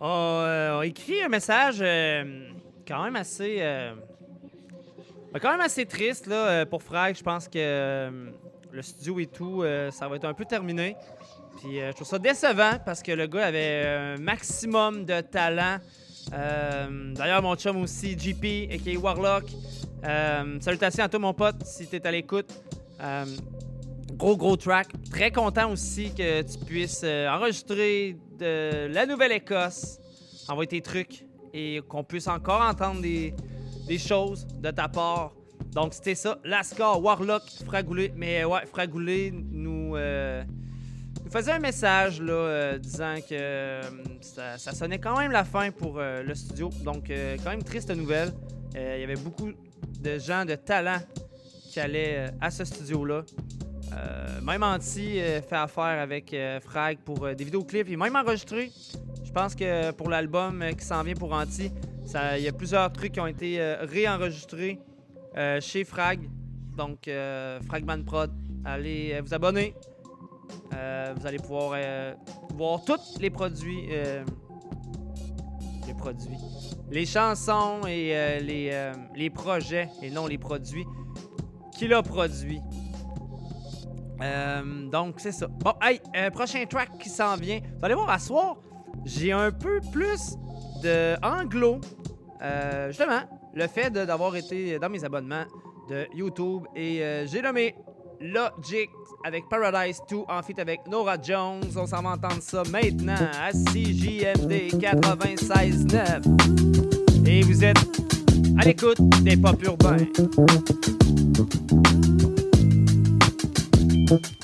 a, euh, a écrit un message quand même assez. ben, quand même assez triste là, pour Frag. Je pense que le studio et tout, ça va être un peu terminé. Puis je trouve ça décevant parce que le gars avait un maximum de talent. D'ailleurs, mon chum aussi, JP, et Warlock. Salutations à toi, mon pote, si t'es à l'écoute. Euh, gros, gros track. Très content aussi que tu puisses euh, enregistrer de la Nouvelle-Écosse, envoyer tes trucs et qu'on puisse encore entendre des, des choses de ta part. Donc, c'était ça. Lascar, Warlock, Fragoulé. Mais ouais, Fragoulé nous, euh, nous faisait un message là, euh, disant que euh, ça, ça sonnait quand même la fin pour euh, le studio. Donc, euh, quand même triste nouvelle. Euh, Il y avait beaucoup de gens de talent qui allaient euh, à ce studio-là. Euh, même Anti euh, fait affaire avec euh, Frag pour des vidéoclips. Il même enregistré. Je pense que pour l'album qui s'en vient pour Anti, il y a plusieurs trucs qui ont été réenregistrés chez Frag. Donc, Fragman Prod. Allez vous abonner. Vous allez pouvoir voir tous les produits. les produits. Les chansons et les, les projets, et non les produits, qu'il a produits. Euh, donc, c'est ça. Bon, hey, prochain track qui s'en vient. Vous allez voir, à soir, j'ai un peu plus de anglo. Euh, justement, le fait d'avoir été dans mes abonnements de YouTube. Et euh, j'ai nommé Logic avec Paradise 2 en feat avec Nora Jones. On s'en va entendre ça maintenant à CJMD 96.9. Et vous êtes à l'écoute des pop urbains. Thank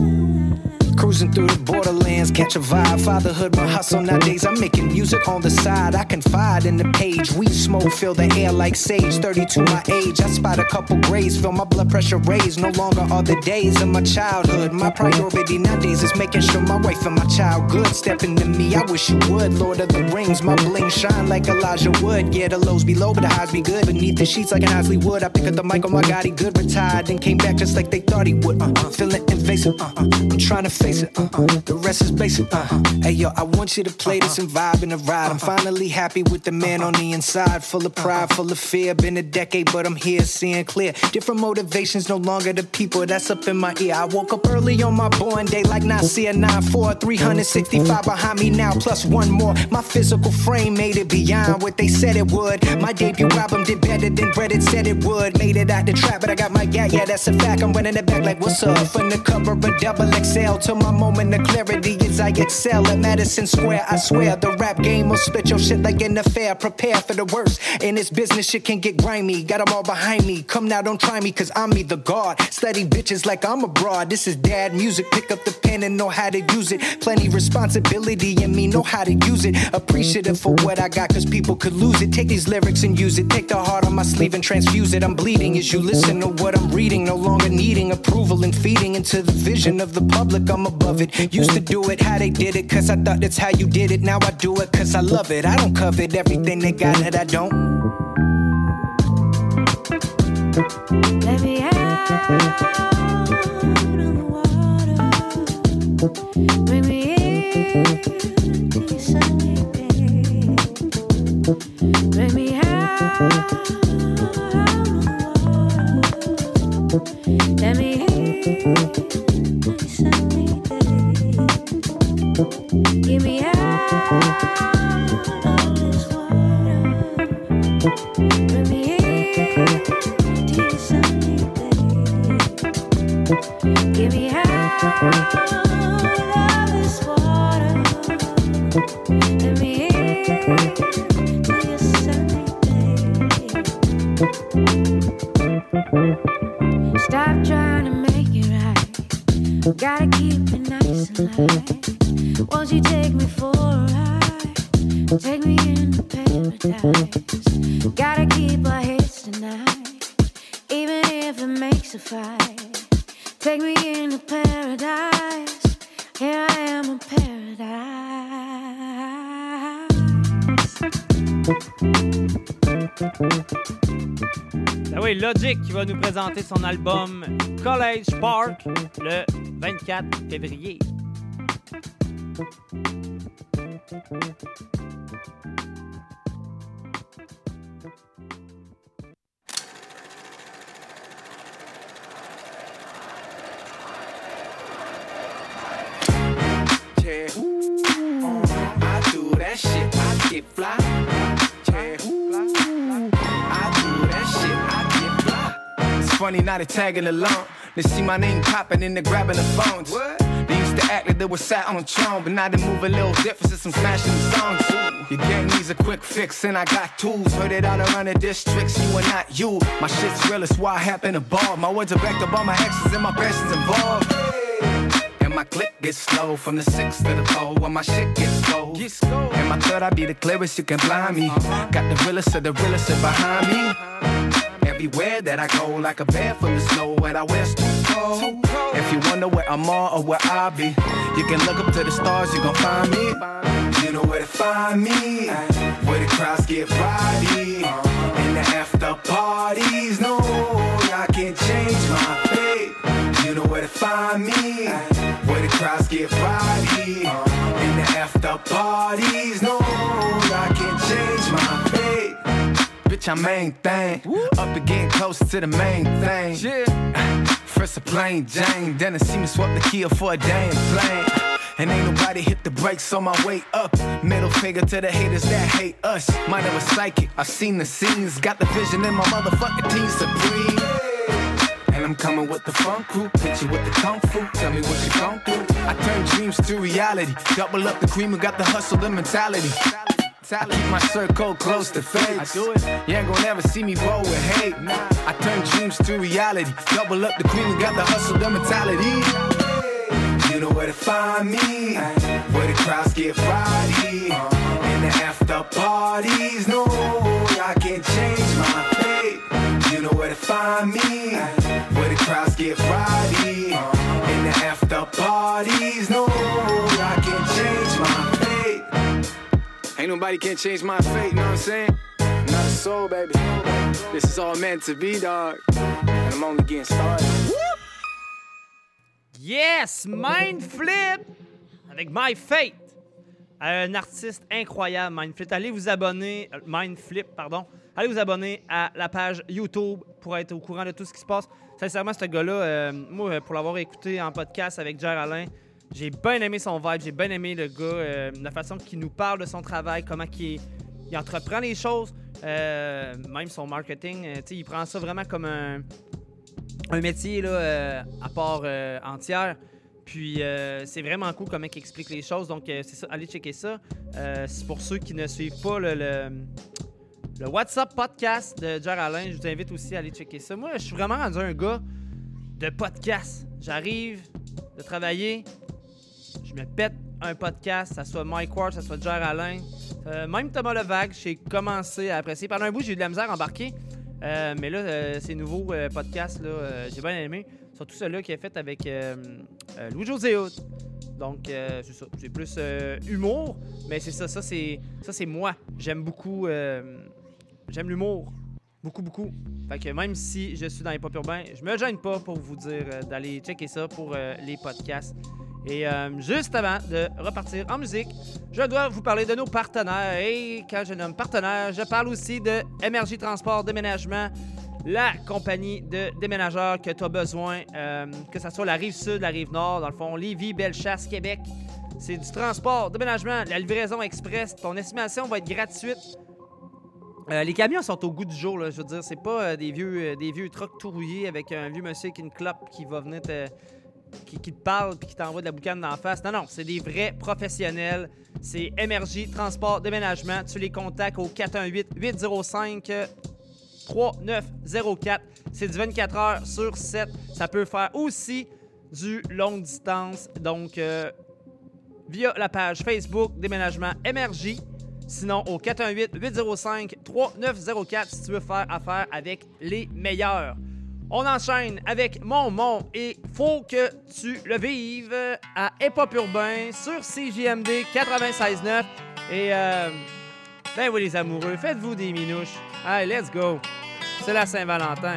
you. Cruising through the borderlands, catch a vibe. Fatherhood, my hustle nowadays. I'm making music on the side. I confide in the page. We smoke, fill the air like sage. 32 my age. I spot a couple grays, feel my blood pressure raise. No longer are the days of my childhood. My priority nowadays is making sure my wife and my child good. Stepping to me, I wish you would. Lord of the Rings, my bling shine like Elijah Wood. Yeah, the lows be low, but the highs be good. Beneath the sheets like an Isley wood. I pick up the mic on my God, he good retired. Then came back just like they thought he would. Uh-uh. Feeling invasive. Uh-uh. I'm trying to face it. Uh-uh. The rest is basic. Uh-uh. Hey yo, I want you to play this uh-huh. and vibe in the ride. I'm uh-huh. finally happy with the man on the uh-huh. inside. Full of pride, full of fear. Been a decade, but I'm here seeing clear. Different motivations, no longer the people that's up in my ear. I woke up early on my born day like Nasir 94. 365 behind me now, plus one more. My physical frame made it beyond what they said it would. My debut album did better than Reddit said it would. Made it out the trap, but I got my yeah, yeah, that's a fact. I'm running it back like what's up? From the cover of double XL to my moment of clarity as I excel at Madison Square. I swear the rap game will split your shit like an affair. Prepare for the worst. In this business, shit can get grimy. Got them all behind me. Come now, don't try me, cause I'm me, the god. Study bitches like I'm abroad. This is dad music. Pick up the pen and know how to use it. Plenty responsibility in me, know how to use it. Appreciative for what I got, cause people could lose it. Take these lyrics and use it. Take the heart on my sleeve and transfuse it. I'm bleeding as you listen to what I'm reading. No longer needing approval and feeding into the vision of the public. I'm above it. Used to do it how they did it, cause I thought that's how you did it. Now I do it cause I love it. I don't covet everything they got that I don't. Let me out on the water. Bring me into your sunny day. Bring me out on the water. Let me into your sunny son album College Park le 24 février. Now they tagging along. They see my name popping and they grabbing the phones. What? They used to act like they was sat on a throne, but now they move a little different since I'm smashing the songs. Your gang needs a quick fix, and I got tools. Heard it all around the districts, you are not you. My shit's real, it's why I happen to ball. My words are backed up by my actions and my passions involved. And my click gets slow from the six to the four when my shit gets cold. And my third, I be the clearest, you can blind me. Got the realest of the realest behind me. Everywhere that I go, like a bed full of snow. What I wear too cold. If you wonder where I'm on or where I'll be, you can look up to the stars, you gon' find me. You know where to find me. Where the crowds get rowdy. In the after parties, no, I can't change my fate. You know where to find me. Where the crowds get rowdy. In the after parties, no, I can't change my fate. Bitch, I'm main thing. Up to getting close to the main thing. Yeah. First a plain Jane, then I see me swap the Kia for a damn plane. And ain't nobody hit the brakes on my way up. Middle finger to the haters that hate us. Of a psychic, I've seen the scenes. Got the vision in my motherfucking team supreme. And I'm coming with the funk crew, hit you with the kung fu. Tell me what you gon' do. I turn dreams to reality. Double up the cream and got the hustle, the mentality. I keep my circle close to face. You ain't gonna never see me roll with hate. I turn dreams to reality. Double up the cream and got the hustle, the mentality. You know where to find me. Where the crowds get rowdy. In the after parties, no, I can't change my fate. You know where to find me. Where the crowds get rowdy. In the after parties, no, I can't change my fate. Ain't nobody can change my fate, you know what I'm saying? Not a soul, baby. This is all meant to be, dog. And I'm only getting started. Yes! Mind Flip! Avec My Fate. Un artiste incroyable, Mind Flip. Allez vous abonner, euh, Mind Flip, pardon. Allez vous abonner à la page YouTube pour être au courant de tout ce qui se passe. Sincèrement, ce gars-là, euh, moi, pour l'avoir écouté en podcast avec Jer Alain, j'ai bien aimé son vibe, j'ai bien aimé le gars, euh, la façon qu'il nous parle de son travail, comment qu'il il entreprend les choses, euh, même son marketing, euh, il prend ça vraiment comme un, un métier là, à part entière. Puis c'est vraiment cool comment il explique les choses. Donc c'est ça, allez checker ça. C'est pour ceux qui ne suivent pas le, le, le WhatsApp podcast de Jer Alain, je vous invite aussi à aller checker ça. Moi, je suis vraiment rendu un gars de podcast. J'arrive de travailler, je me pète un podcast, ça soit Mike Ward, ça soit Jer Alain, euh, même Thomas Levac, j'ai commencé à apprécier. Pendant un bout, j'ai eu de la misère à embarquer. Euh, mais là, euh, ces nouveaux podcasts, là, j'ai bien aimé. Surtout celui-là qui est fait avec Louis-José. Donc, c'est ça. C'est plus humour, mais c'est ça. Ça, c'est, moi. J'aime beaucoup... j'aime l'humour. Beaucoup, beaucoup. Fait que même si je suis dans les pop urbains, je me gêne pas pour vous dire d'aller checker ça pour les podcasts. Et euh, juste avant de repartir en musique, je dois vous parler de nos partenaires. Et quand je nomme partenaire, je parle aussi de MRJ Transport Déménagement, la compagnie de déménageurs que tu as besoin, euh, que ce soit la rive sud, la rive nord, dans le fond, Lévis, Bellechasse, Québec. C'est du transport, déménagement, la livraison express. Ton estimation va être gratuite. Euh, les camions sont au goût du jour, là, je veux dire. C'est pas des vieux des vieux trucks tout rouillés avec un vieux monsieur avec une clope qui va venir te, qui, te parle puis qui t'envoie de la boucane d'en face. Non, non, c'est des vrais professionnels. C'est MRJ Transport Déménagement. Tu les contactes au 418-805-3904. C'est du 24 heures sur 7. Ça peut faire aussi du longue distance. Donc, euh, via la page Facebook Déménagement MRJ. Sinon, au 418-805-3904 si tu veux faire affaire avec les meilleurs. On enchaîne avec Mon Mon et Faut que tu le vives à Epop Urbain sur CJMD 96.9. Et euh, ben oui les amoureux, faites-vous des minouches. Allez, let's go. C'est la Saint-Valentin.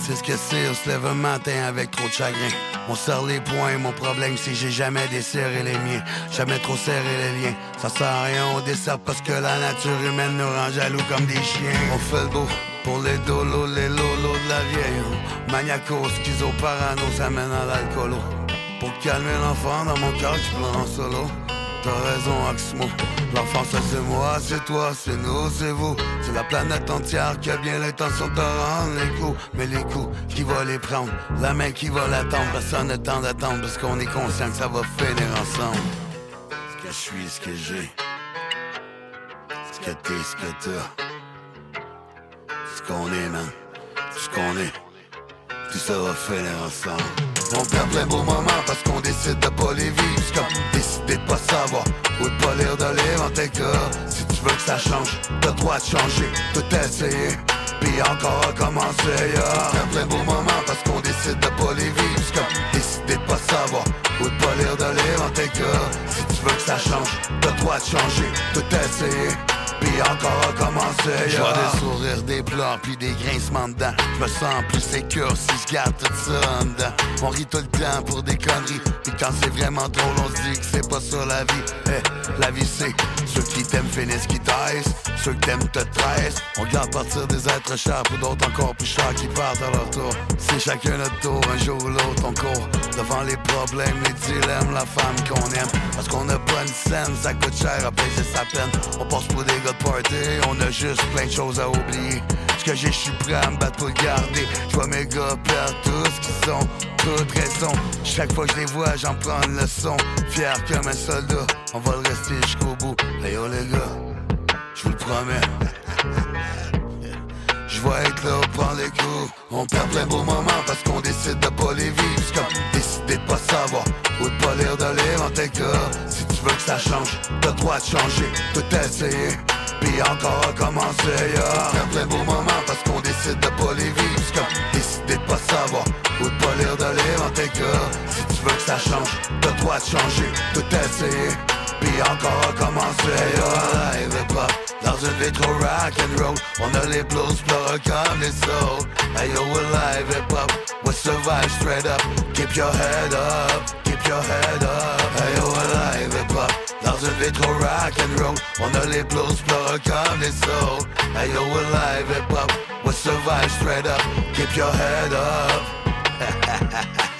C'est ce que c'est, on se lève un matin avec trop de chagrin. On serre les poings, mon problème c'est j'ai jamais desserré les miens. Jamais trop serré les liens. Ça sert à rien, on dessert parce que la nature humaine nous rend jaloux comme des chiens. On fait le beau pour les dolos, les lolos de la vieille. Maniaco, schizo, parano, ça mène à l'alcoolo. Pour calmer l'enfant dans mon cœur, je prends en solo. T'as raison, Axmo. L'enfant, ça c'est moi, c'est toi, c'est nous, c'est vous. C'est la planète entière qui a bien l'intention de rendre les coups. Mais les coups, qui va les prendre? La main qui va l'attendre? Personne n'a temps d'attendre parce qu'on est conscient que ça va finir ensemble. Ce que je suis, ce que j'ai. Ce que t'es, ce que t'as. Ce qu'on est, man. Ce qu'on est. tout ça va finir ensemble. On perd plein beaux moments parce qu'on décide de pas les vivre. C'est comme décider de pas savoir ou de pas lire de livre en tes cas. Si tu veux que ça change, t'as droit de changer, tout essayer. Puis encore recommencer, yeah. On perd plein beaux moments parce qu'on décide de pas les vivre. C'est comme décider de pas savoir ou de pas lire de livre en tes cas. Si tu veux que ça change, t'as droit de changer, tout essayer. Puis encore recommencer, Je vois des sourires, des pleurs, puis des grincements dedans Je me sens plus sécure si je garde tout ça en dedans. On rit tout le temps pour des conneries Puis quand c'est vraiment drôle, on se dit que c'est pas ça la vie. Eh, la vie c'est Ceux qui t'aiment finissent qui taissent Ceux que t'aimes te tressent On garde partir des êtres chers Pour d'autres encore plus chers qui partent à leur tour. C'est chacun notre tour, un jour ou l'autre on court Devant les problèmes, les dilemmes, la femme qu'on aime. Parce qu'on a pas une scène, ça coûte cher à payer sa peine. On passe pour des gars de party, on a juste plein de choses à oublier Ce que j'ai, je suis prêt à me battre pour le garder. Je vois mes gars perdre tout ce qu'ils sont Toute raison, chaque fois que je les vois, j'en prends une leçon. Fier comme un soldat, on va le rester jusqu'au bout. Hey yo les gars, je vous le promets. Je vais être là prendre les coups. On perd plein beaux moments parce qu'on décide de pas les vivre. Décider de pas savoir ou de pas lire de livre en tes Si tu veux que ça change, t'as droit de changer, tout essayer puis encore recommencer, yeah. On perd plein beaux moments parce qu'on décide de pas les vivre. C'est comme décider de pas savoir ou de pas lire de livre en cas Si tu veux que ça change, t'as droit de changer, tout essayer puis encore recommencer, yeah. Live hip-hop dans une vie trop rock and roll. On a les blues pleureux comme les souls Hey yo, we're live hip-hop We survive straight up. Keep your head up, keep your head up. Hey yo, we're live hip-hop Dans une vie trop rock and roll. On a les blues pleureux comme les souls Hey yo, we're live hip-hop We survive straight up? Keep your head up [laughs]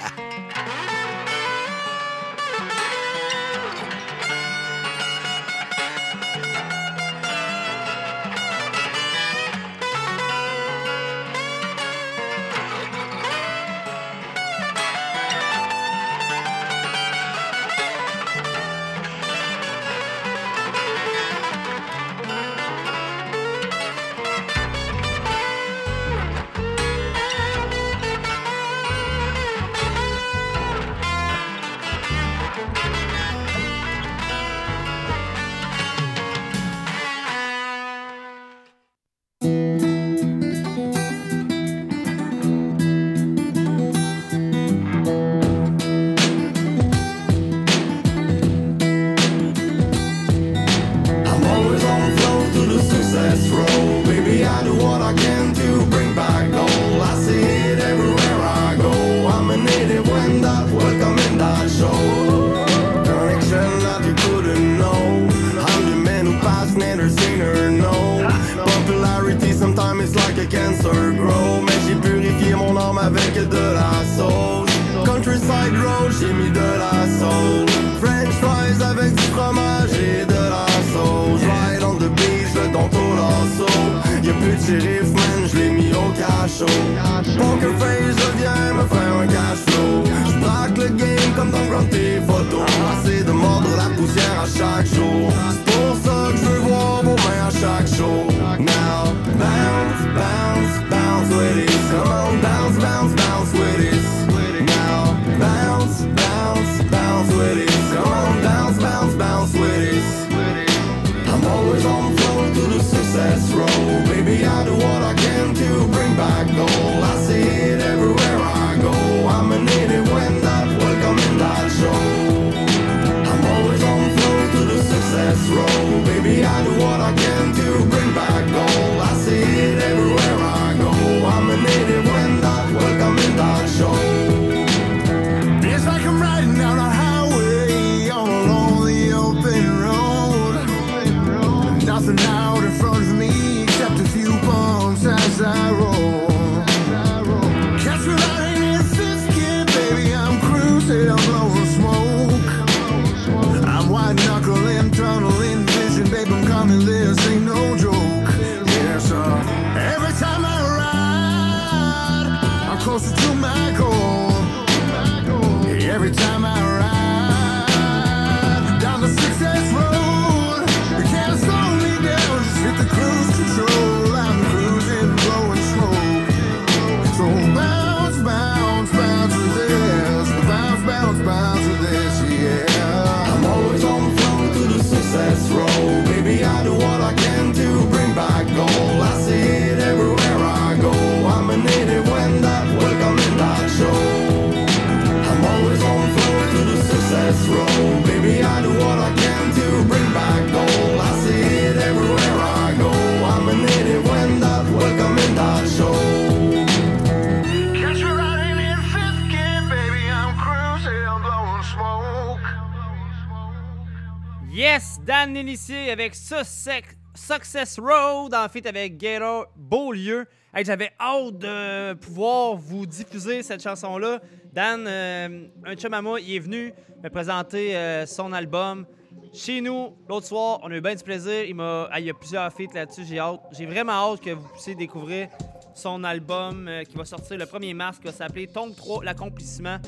Dan Nélissier avec Success, Road, en fait avec Gator Beaulieu. J'avais hâte de pouvoir vous diffuser cette chanson-là. Dan, euh, un chum à moi, il est venu me présenter euh, son album chez nous l'autre soir. On a eu bien du plaisir. Il, y a plusieurs feats là-dessus. J'ai hâte. J'ai vraiment hâte que vous puissiez découvrir son album euh, qui va sortir le 1er mars, qui va s'appeler Tongue 3, l'accomplissement.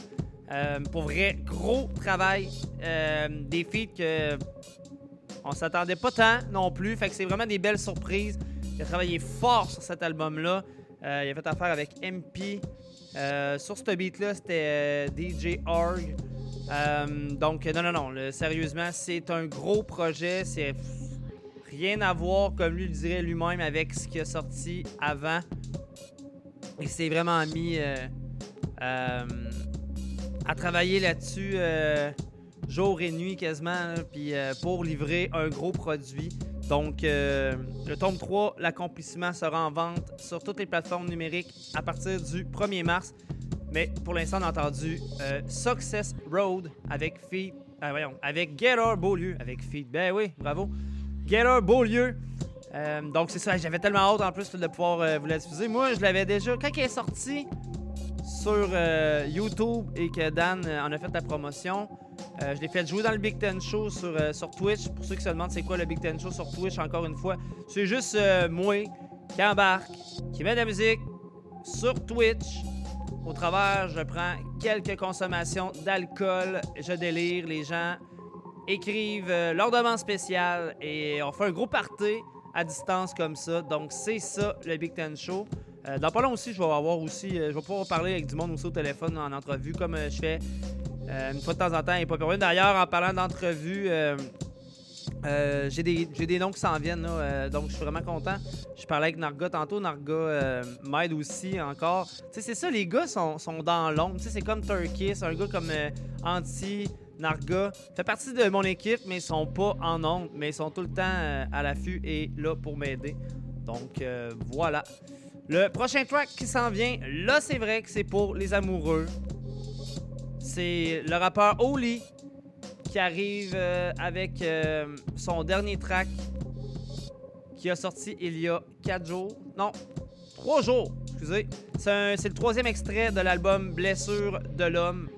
Pour vrai, gros travail. Des feats que on s'attendait pas tant non plus. Fait que c'est vraiment des belles surprises. Il a travaillé fort sur cet album-là. Euh, il a fait affaire avec MP. Euh, sur ce beat-là, c'était euh, DJ. Euh, donc, non, non, non. sérieusement, c'est un gros projet. C'est rien à voir, comme lui le dirait lui-même, avec ce qu'il a sorti avant. Il s'est vraiment mis à travailler là-dessus jour et nuit quasiment, puis euh, pour livrer un gros produit. Donc, euh, le tome 3, l'accomplissement, sera en vente sur toutes les plateformes numériques à partir du 1er mars. Mais pour l'instant, on a entendu euh, Success Road avec Feed. ah, voyons, avec Getter Beaulieu. Avec Feed. Ben oui, bravo. Getter Beaulieu. Euh, donc, c'est ça. J'avais tellement hâte en plus de pouvoir vous la diffuser. Moi, je l'avais déjà. Quand il est sorti sur YouTube et que Dan en a fait la promotion, euh, je l'ai fait jouer dans le Big Ten Show sur, euh, sur Twitch. Pour ceux qui se demandent c'est quoi le Big Ten Show sur Twitch, encore une fois, c'est juste euh, moi qui embarque, qui met de la musique sur Twitch. Au travers, je prends quelques consommations d'alcool, je délire, les gens écrivent leur demande spéciale et on fait un gros party à distance comme ça. Donc, c'est ça, le Big Ten Show. Dans pas long aussi, je vais avoir aussi, je vais pouvoir parler avec du monde aussi au téléphone en entrevue, comme je fais euh, une fois de temps en temps et pas pour rien. D'ailleurs, en parlant d'entrevue, euh, euh, j'ai des, noms qui s'en viennent, donc je suis vraiment content. Je parlais avec Narga tantôt, Narga m'aide aussi encore. Tu sais, c'est ça, les gars sont, sont dans l'ombre. Tu sais, c'est comme Turkey, c'est un gars comme Anti, Narga. fait partie de mon équipe, mais ils sont pas en ombre, mais ils sont tout le temps à l'affût et là pour m'aider. Donc voilà. Le prochain track qui s'en vient, là c'est vrai que c'est pour les amoureux. C'est le rappeur Oli qui arrive euh, avec euh, son dernier track qui a sorti il y a 4 jours. Non, 3 jours, excusez. C'est le troisième extrait de l'album Blessure de l'homme.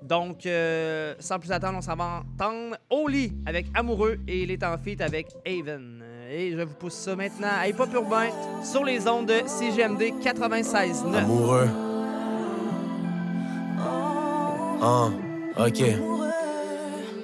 Donc, euh, sans plus attendre, on s'en va entendre Oli avec Amoureux et il est en feat avec Haven. Et je vous pousse ça maintenant à Hip Hop Urbain sur les ondes de CGMD 96.9. Amoureux. Ah, ok.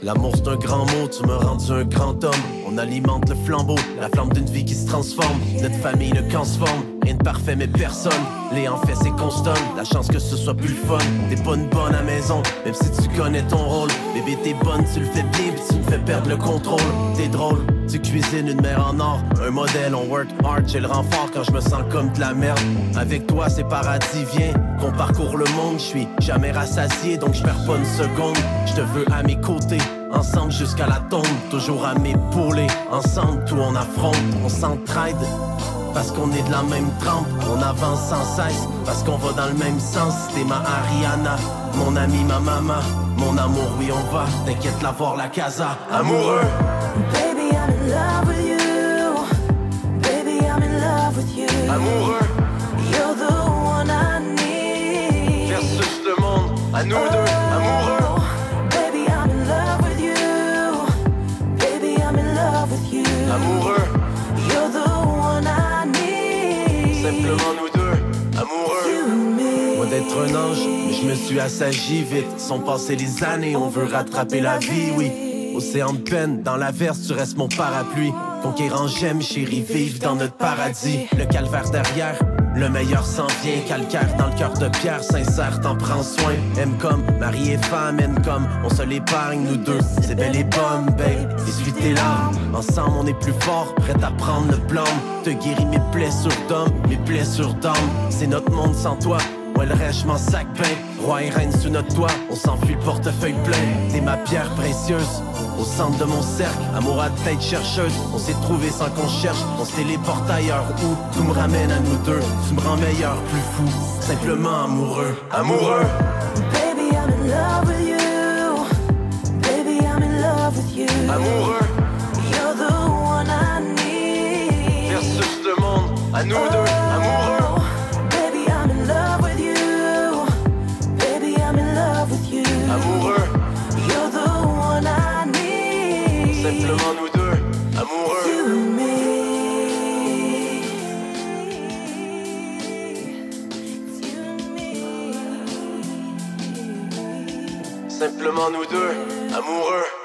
L'amour c'est un grand mot, tu me rendu un grand homme. On alimente le flambeau, la flamme d'une vie qui se transforme. Notre famille ne transforme, rien de parfait mais personne. Les en fait c'est constant, la chance que ce soit plus le fun. T'es pas une bonne à maison, même si tu connais ton rôle. Bébé t'es bonne, tu le fais bien, tu me fais perdre le contrôle. T'es drôle, tu cuisines une mère en or. Un modèle, on work hard, j'ai le renfort quand je me sens comme de la merde. Avec toi c'est paradis, viens, qu'on parcourt le monde. Je suis jamais rassasié, donc je perds pas une seconde. Je te veux à mes côtés. Ensemble jusqu'à la tombe, toujours à m'épauler. Ensemble, tout on affronte, on s'entraide. Parce qu'on est de la même trempe, on avance sans cesse. Parce qu'on va dans le même sens. T'es ma Ariana, mon ami, ma maman. Mon amour, oui, on va. T'inquiète, la voir la casa. Amoureux. Baby, I'm in love with you. Baby, I'm in love with you. Amoureux. You're the one I need. Versus le monde, à nous deux. Amoureux. Baby, I'm in love with you. Baby, I'm in love with you. Amoureux. Simplement nous deux, amoureux. Moi d'être un ange, mais je me suis assagi vite. Sont passées les années, on veut rattraper la vie, oui. Océan de peine, dans l'averse, tu restes mon parapluie. Conquérant, j'aime, chérie, vive dans notre paradis. Le calvaire derrière, le meilleur s'en vient. Calcaire dans le cœur de pierre, sincère, t'en prends soin. Aime comme mari et femme, aime comme on se l'épargne, nous deux. C'est belle et bonne, babe. Essuie tes. Ensemble, on est plus fort, prêt à prendre le plan. Te guéris mes blessures d'homme, mes blessures d'âme. C'est notre monde sans toi. Ouais, le reste, je m'en sac ben. Roi et reine sous notre toit, on s'enfuit le portefeuille plein. T'es ma pierre précieuse, au centre de mon cercle. Amour à tête chercheuse, on s'est trouvé sans qu'on cherche. On se téléporte ailleurs où tout me ramène à nous deux. Tu me rends meilleur, plus fou, simplement amoureux. Amoureux. Baby, I'm in love with you. Baby, I'm in love with you. Amoureux. You're the one I need. Versus le monde, à nous deux, amoureux. Simplement nous deux, amoureux. Simplement nous deux, amoureux.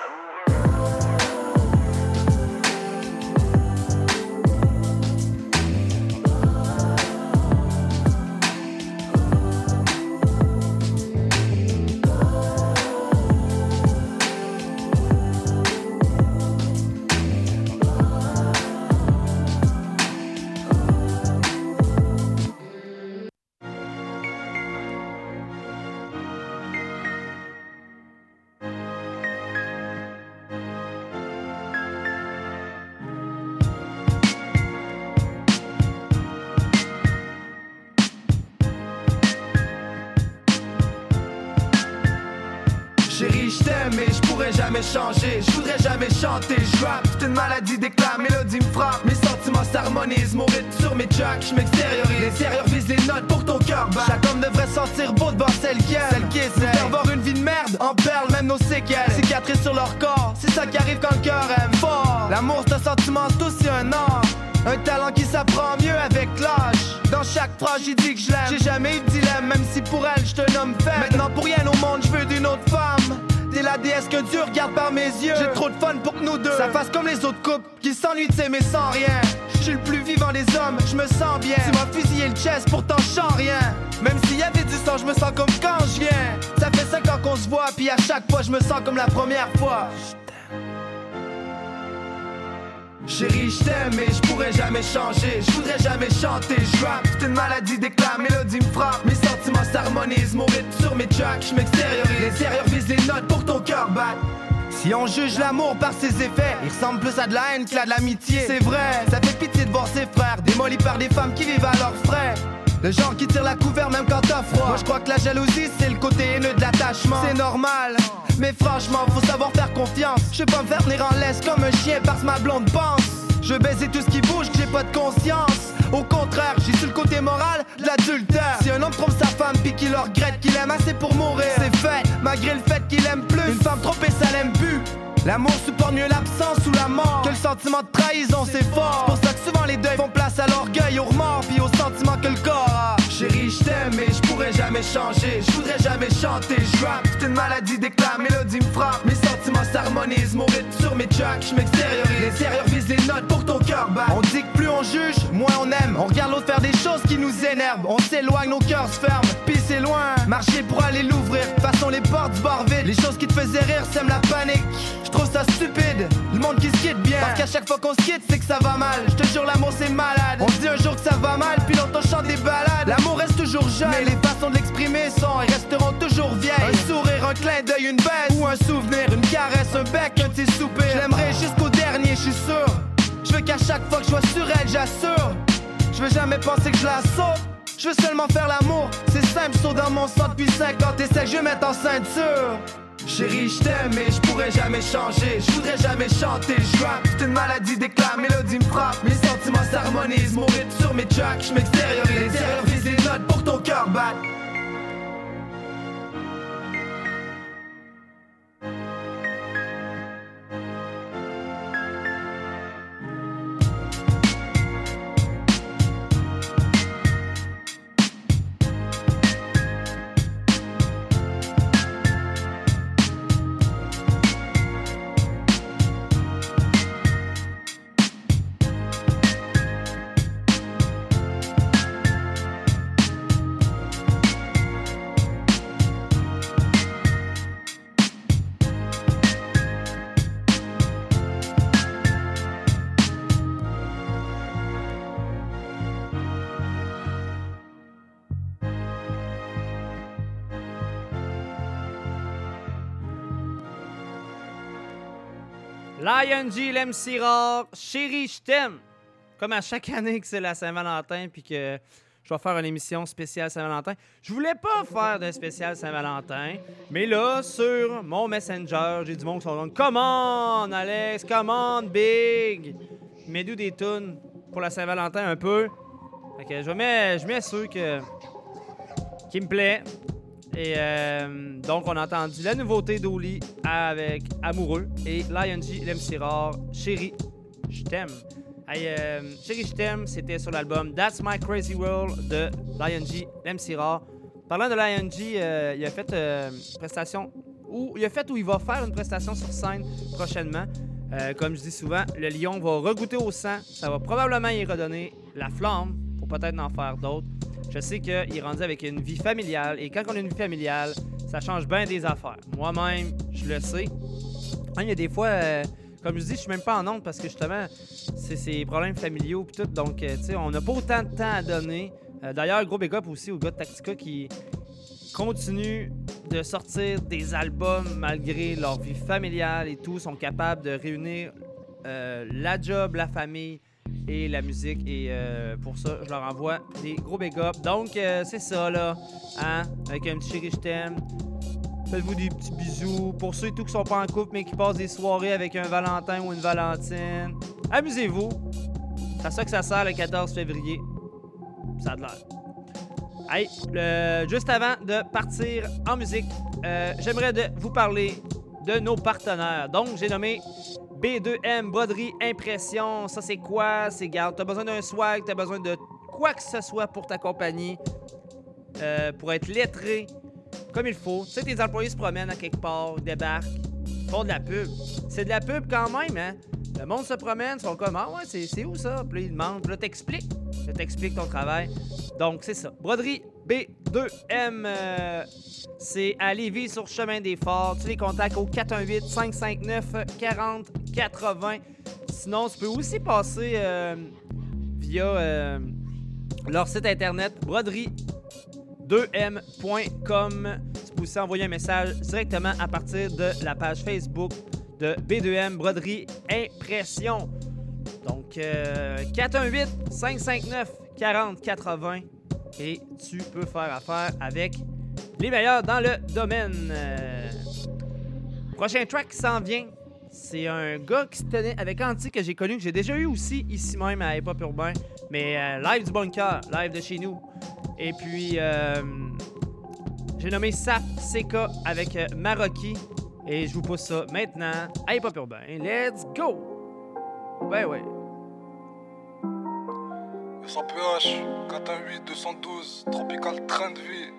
Chérie, je pourrais jamais changer. Je voudrais jamais chanter. Je rap, c'est une maladie d'éclat. Mélodie me frappe. Mes sentiments s'harmonisent. Mon rythme sur mes tracks. Je m'extériorise. L'intérieur vise les notes pour ton cœur. bat. Chaque homme devrait sentir beau devant celle qui aime. Celle qui essaie d'avoir une vie de merde. En perles, même nos séquelles. Cicatrices sur leur corps. C'est ça qui arrive quand le cœur aime fort. L'amour, c'est un sentiment, c'est aussi un art. Un talent qui s'apprend mieux avec l'âge. Dans chaque phrase, j'ai dit que je l'aime. J'ai jamais eu de dilemme, même si pour elle, je te nomme faible. Maintenant, pour rien au monde, je veux d'une autre femme. T'es la déesse que Dieu regarde par mes yeux. J'ai trop de fun pour que nous deux. Ça fasse comme les autres couples qui s'ennuient de s'aimer sans rien. Je suis le plus vivant des hommes, je me sens bien. Tu m'as fusillé le chest, pourtant je sens rien. Même s'il y avait du sang, je me sens comme quand je viens. Ça fait cinq ans qu'on se voit, puis à chaque fois, je me sens comme la première fois. Chérie, je t'aime mais je pourrais jamais changer. Je voudrais jamais chanter. Je rap, c'est une maladie d'éclat. Mélodie me frappe. Mes sentiments s'harmonisent. Mon rythme sur mes tracks. Je m'extériorise. L'intérieur vise les notes pour ton cœur bat. Si on juge l'amour par ses effets, il ressemble plus à de la haine qu'à de l'amitié. C'est vrai, ça fait pitié de voir ses frères démolis par des femmes qui vivent à leurs frais. Le genre qui tire la couvert même quand t'as froid. Moi je crois que la jalousie c'est le côté haineux de l'attachement. C'est normal, mais franchement faut savoir faire confiance. Je vais pas me faire tenir en laisse comme un chien parce ma blonde pense. Je baiser tout ce qui bouge, que j'ai pas de conscience. Au contraire, j'ai su le côté moral de l'adultère. Si un homme trompe sa femme puis qu'il regrette, qu'il aime assez pour mourir, c'est fait, malgré le fait qu'il aime plus. Une femme trompée, ça l'aime plus. L'amour supporte mieux l'absence ou la mort que le sentiment de trahison, c'est fort. C'est pour ça que souvent les deuils font place à l'orgueil, au remords, puis au sentiment que le corps. Chérie, je t'aime, mais je pourrais jamais changer. Je voudrais jamais chanter. Je rap, une maladie d'éclat. Mélodie me frappe. Mes sentiments s'harmonisent. Mon rythme sur mes tracks, je m'extériorise. L'intérieur vise les notes pour ton cœur bat. On dit que plus on juge, moins on aime. On regarde l'autre faire des choses qui nous énervent. On s'éloigne, nos cœurs se ferment. Puis c'est loin. Marcher pour aller l'ouvrir. Passons les portes du. Les choses qui te faisaient rire sèment la panique. Trouve ça stupide. Le monde qui quitte bien. Parce qu'à chaque fois qu'on se quitte, c'est que ça va mal. Je te jure, l'amour c'est malade. On se dit un jour que ça va mal, puis l'autre on chante des balades. L'amour reste toujours jeune. Mais les façons de l'exprimer sont et resteront toujours vieilles. Un sourire, un clin d'œil, une baisse. Ou un souvenir, une caresse, un bec, un petit soupir. Je l'aimerai jusqu'au dernier, je suis sûr. Je veux qu'à chaque fois que je sois sur elle, j'assure. Je veux jamais penser que je la saute. Je veux seulement faire l'amour, c'est simple, saut dans mon sang depuis 50 et c'est que je vais mettre en ceinture. Chérie, je t'aime, mais je pourrais jamais changer. Je voudrais jamais chanter. Je rap, une maladie d'éclat. Mélodie me frappe. Mes sentiments s'harmonisent. Mon rythme sur mes tracks. Je m'extériorise. Vise les notes pour ton cœur bat. Lion G, l'MC rare, chérie, je t'aime. Comme à chaque année que c'est la Saint-Valentin, puis que je vais faire une émission spéciale Saint-Valentin. Je voulais pas faire de spécial Saint-Valentin, mais là, sur mon Messenger, j'ai du monde qui sont comme Come on, Alex, come on, Big. Mets-nous des tunes pour la Saint-Valentin un peu. Fait je mets, je mets ceux que, qui me plaît. Et euh, donc, on a entendu la nouveauté d'Oli avec Amoureux et Lion G, l'MC Rare, Chérie, je t'aime. Hey, euh, Chérie, je t'aime, c'était sur l'album That's My Crazy World de Lion G, l'MC Rare. Parlant de Lion G, euh, il a fait une prestation où il a fait où il va faire une prestation sur scène prochainement. Comme je dis souvent, le lion va regoûter au sang. Ça va probablement y redonner la flamme pour peut-être en faire d'autres. Je sais qu'il est rendu avec une vie familiale et quand on a une vie familiale, ça change bien des affaires. Moi-même, je le sais. Hein, Il y a des fois, euh, comme je dis, je suis même pas en honte parce que justement, c'est ces problèmes familiaux et tout. Donc, euh, tu sais, on n'a pas autant de temps à donner. Euh, D'ailleurs, gros big up aussi au gars de Tactica qui continue de sortir des albums malgré leur vie familiale et tout, sont capables de réunir euh, la job, la famille et la musique. Et euh, pour ça, je leur envoie des gros big. Donc, euh, c'est ça, là. Hein? Avec un petit chéri, je t'aime. Faites-vous des petits bisous. Pour ceux et tout qui sont pas en couple, mais qui passent des soirées avec un Valentin ou une Valentine, amusez-vous. C'est ça que ça sert le 14 février. Ça a de l'air. Hey, juste avant de partir en musique, euh, j'aimerais vous parler de nos partenaires. Donc, j'ai nommé B2M Broderie Impression. Ça, c'est quoi? C'est, garde, t'as besoin d'un swag, t'as besoin de quoi que ce soit pour ta compagnie, euh, pour être lettré comme il faut. Tu sais, tes employés se promènent à quelque part, débarquent, font de la pub. C'est de la pub quand même, hein? Le monde se promène, ils sont comme Ah ouais, c'est, où ça? Puis là, ils demandent, puis là, t'expliques. Je t'explique ton travail. Donc, c'est ça. Broderie B2M, euh, c'est à Lévis sur Chemin des Forts. Tu les contactes au 418-559-4080. Sinon, tu peux aussi passer euh, via euh, leur site internet broderie2m.com. Tu peux aussi envoyer un message directement à partir de la page Facebook de B2M Broderie Impression. Donc, euh, 418-559-4080 et tu peux faire affaire avec les meilleurs dans le domaine. Euh, prochain track qui s'en vient, c'est un gars qui se tenait avec Anti que j'ai connu, que j'ai déjà eu aussi ici même à Hip Hop Urbain, mais euh, live du bunker, live de chez nous. Et puis, euh, j'ai nommé Sap CK avec Maroki et je vous pousse ça maintenant à Hip Hop Urbain. Let's go! Ben ouais. Sans PH, 418 212, tropical train de vie.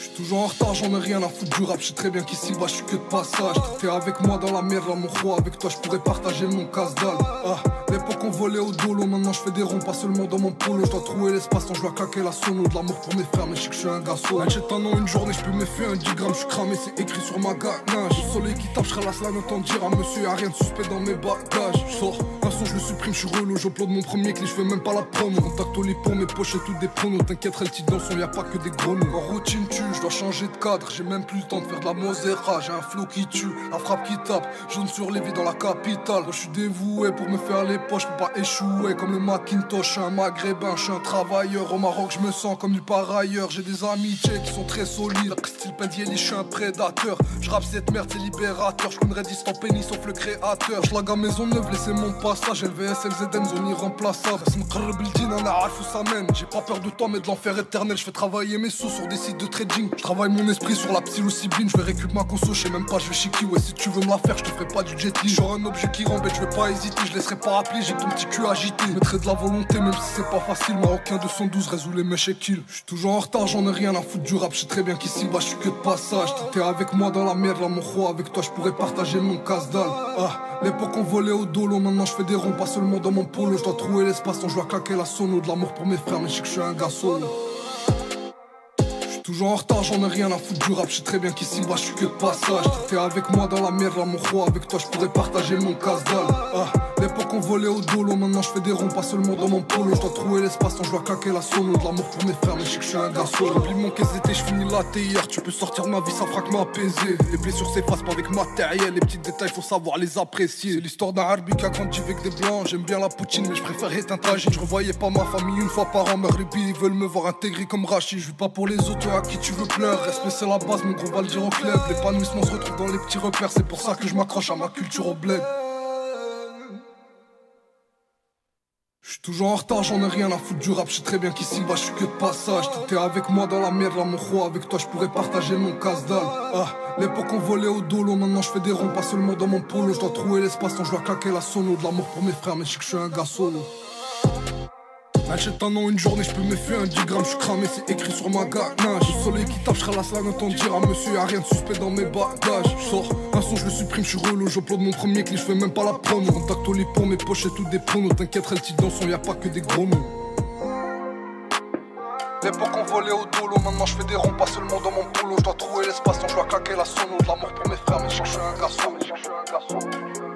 Smack. J'suis toujours en retard, j'en ai rien à foutre du rap, j'sais très bien qu'ici bas j'suis que de passage. T'es avec moi dans la merde, là mon roi, avec toi j'pourrais partager mon casse-dalle. Ah, l'époque on volait au dolo, maintenant j'fais des ronds, pas seulement dans mon polo. J'dois trouver l'espace, quand j'dois claquer la sono, de l'amour pour mes frères, mais j'sais que j'suis un garçon. J'ai un an, une journée, j'peux me faire un 10 grammes, j'suis cramé, c'est écrit sur ma ganache. Le soleil qui tape, j'relasse la note en dire à monsieur, y'a rien de suspect dans mes bagages. J'sors, un son, je supprime, j'suis relou, j'upload mon premier clip, j'fais même pas la promo. Contact au lit pour mes poches et tout des pronos, t'inquiète, elle son, pas que des gros routine je dois changer de cadre, j'ai même plus le temps de faire de la mosera, j'ai un flow qui tue, la frappe qui tape, jaune sur les vies dans la capitale. Moi je suis dévoué pour me faire les poches, peux pas échouer comme le Macintosh, je suis un maghrébin, je suis un travailleur. Au Maroc, je me sens comme nulle part ailleurs, j'ai des amitiés qui sont très solides. Style Pendielli, je suis un prédateur, je rappe cette merde, c'est libérateur, je connais distant pénis sauf le créateur. Je à maison neuve, laissez mon passage, LVS, LZM, zone irremplaçable. J'ai pas peur de toi, mais de l'enfer éternel. Je fais travailler mes sous sur des sites de trading. Travaille mon esprit sur la psilocybine. Je vais récupérer ma conso, je sais même pas, je vais chiqui. Ouais, si tu veux me la faire, je te ferai pas du jet li. Genre un objet qui rembête, je vais pas hésiter, je laisserai pas appeler. J'ai ton petit cul agité. Je mettrai de la volonté, même si c'est pas facile. Marocain 212 résout les mèches et kill. Je suis toujours en retard, j'en ai rien à foutre du rap. Je sais très bien qu'ici bas, je suis que de passage. T'es avec moi dans la merde, là, mon roi. Avec toi, je pourrais partager mon casse-dalle. Ah. L'époque on volait au dolo, maintenant je fais des ronds, pas seulement dans mon polo. Je dois trouver l'espace, quand je dois claquer la sono. De l'amour pour mes frères, mais je sais que je suis un gars solo. Toujours en retard, j'en ai rien à foutre du rap. Je sais très bien qu'ici bas, je suis que de passage. T'es avec moi dans la mer, là, mon roi. Avec toi, je pourrais partager mon casse-dalle. Ah, l'époque on volait au dolo. Maintenant, je fais des ronds, pas seulement dans mon polo. Je dois trouver l'espace, je dois claquer la sono. De l'amour pour mes frères, mais je sais que je suis un gars solo. J'oublie mon caisse d'été, je finis la hier. Tu peux sortir ma vie, ça fera que m'apaiser. Les blessures s'effacent pas avec matériel. Les petits détails, faut savoir les apprécier. C'est l'histoire d'un harbi qui a grandi avec des blancs. J'aime bien la poutine, mais je préfère être un. Je revoyais pas ma famille une fois par an. Billes, ils veulent me voir intégré comme Rachid. Je pas pour les autres, qui tu veux pleurer. Respect, c'est la base, mon gros va le dire. L'épanouissement se retrouve dans les petits repères. C'est pour ça que je m'accroche à ma culture au bled. Je suis toujours en retard, j'en ai rien à foutre du rap. Je sais très bien qu'ici bas, je suis que de passage. T'es avec moi dans la merde, là, mon roi. Avec toi, je pourrais partager mon casse-dalle. Ah, l'époque on volait au dolo. Maintenant, je fais des ronds, pas seulement dans mon polo. Je dois trouver l'espace quand je dois claquer la sono. De l'amour pour mes frères, mais je sais que je suis un gars solo. Achète un an, une journée, je peux me faire un 10 grammes, je cramé, c'est écrit sur ma ganache. Le soleil qui tape, je la salle, entend dire à monsieur, y'a rien de suspect dans mes bagages. Je sors, un son, je le supprime, je suis relou, j'upload mon premier clip, je fais même pas la promo. Contact au lit pour mes poches et tout des pronos, t'inquiète, elle titre dans son, y'a pas que des gros mots. L'époque on volait au dolo, maintenant je fais des ronds, pas seulement dans mon polo. Je dois trouver l'espace, quand je dois claquer la sono. De l'amour pour mes frères, mais je suis un garçon, mais je suis un garçon.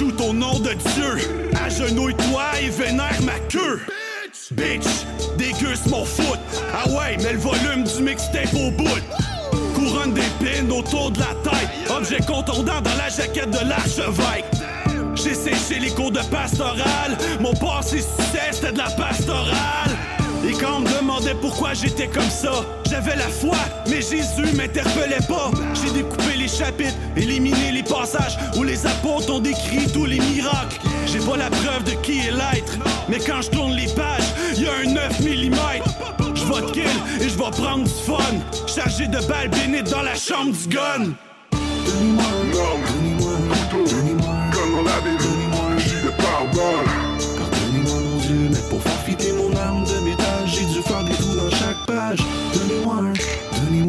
Shoot au nom de Dieu. Agenouille-toi et vénère ma queue. Bitch, déguste mon foot. Ah ouais, mets le volume du mixtape au bout. Couronne d'épines autour de la tête. Objet contondant dans la jaquette de l'archevêque. J'ai séché les cours de pastoral. Mon passé succès, c'était de la pastorale. Et quand on me demandait pourquoi j'étais comme ça, j'avais la foi, mais Jésus m'interpellait pas. J'ai découpé les chapitres, éliminé les passages où les apôtres ont décrit tous les miracles. J'ai pas la preuve de qui est l'être, mais quand je tourne les pages, y a un 9 mm. Je vais kill et je vais prendre du fun. Chargé de balles bénites dans la chambre du gun.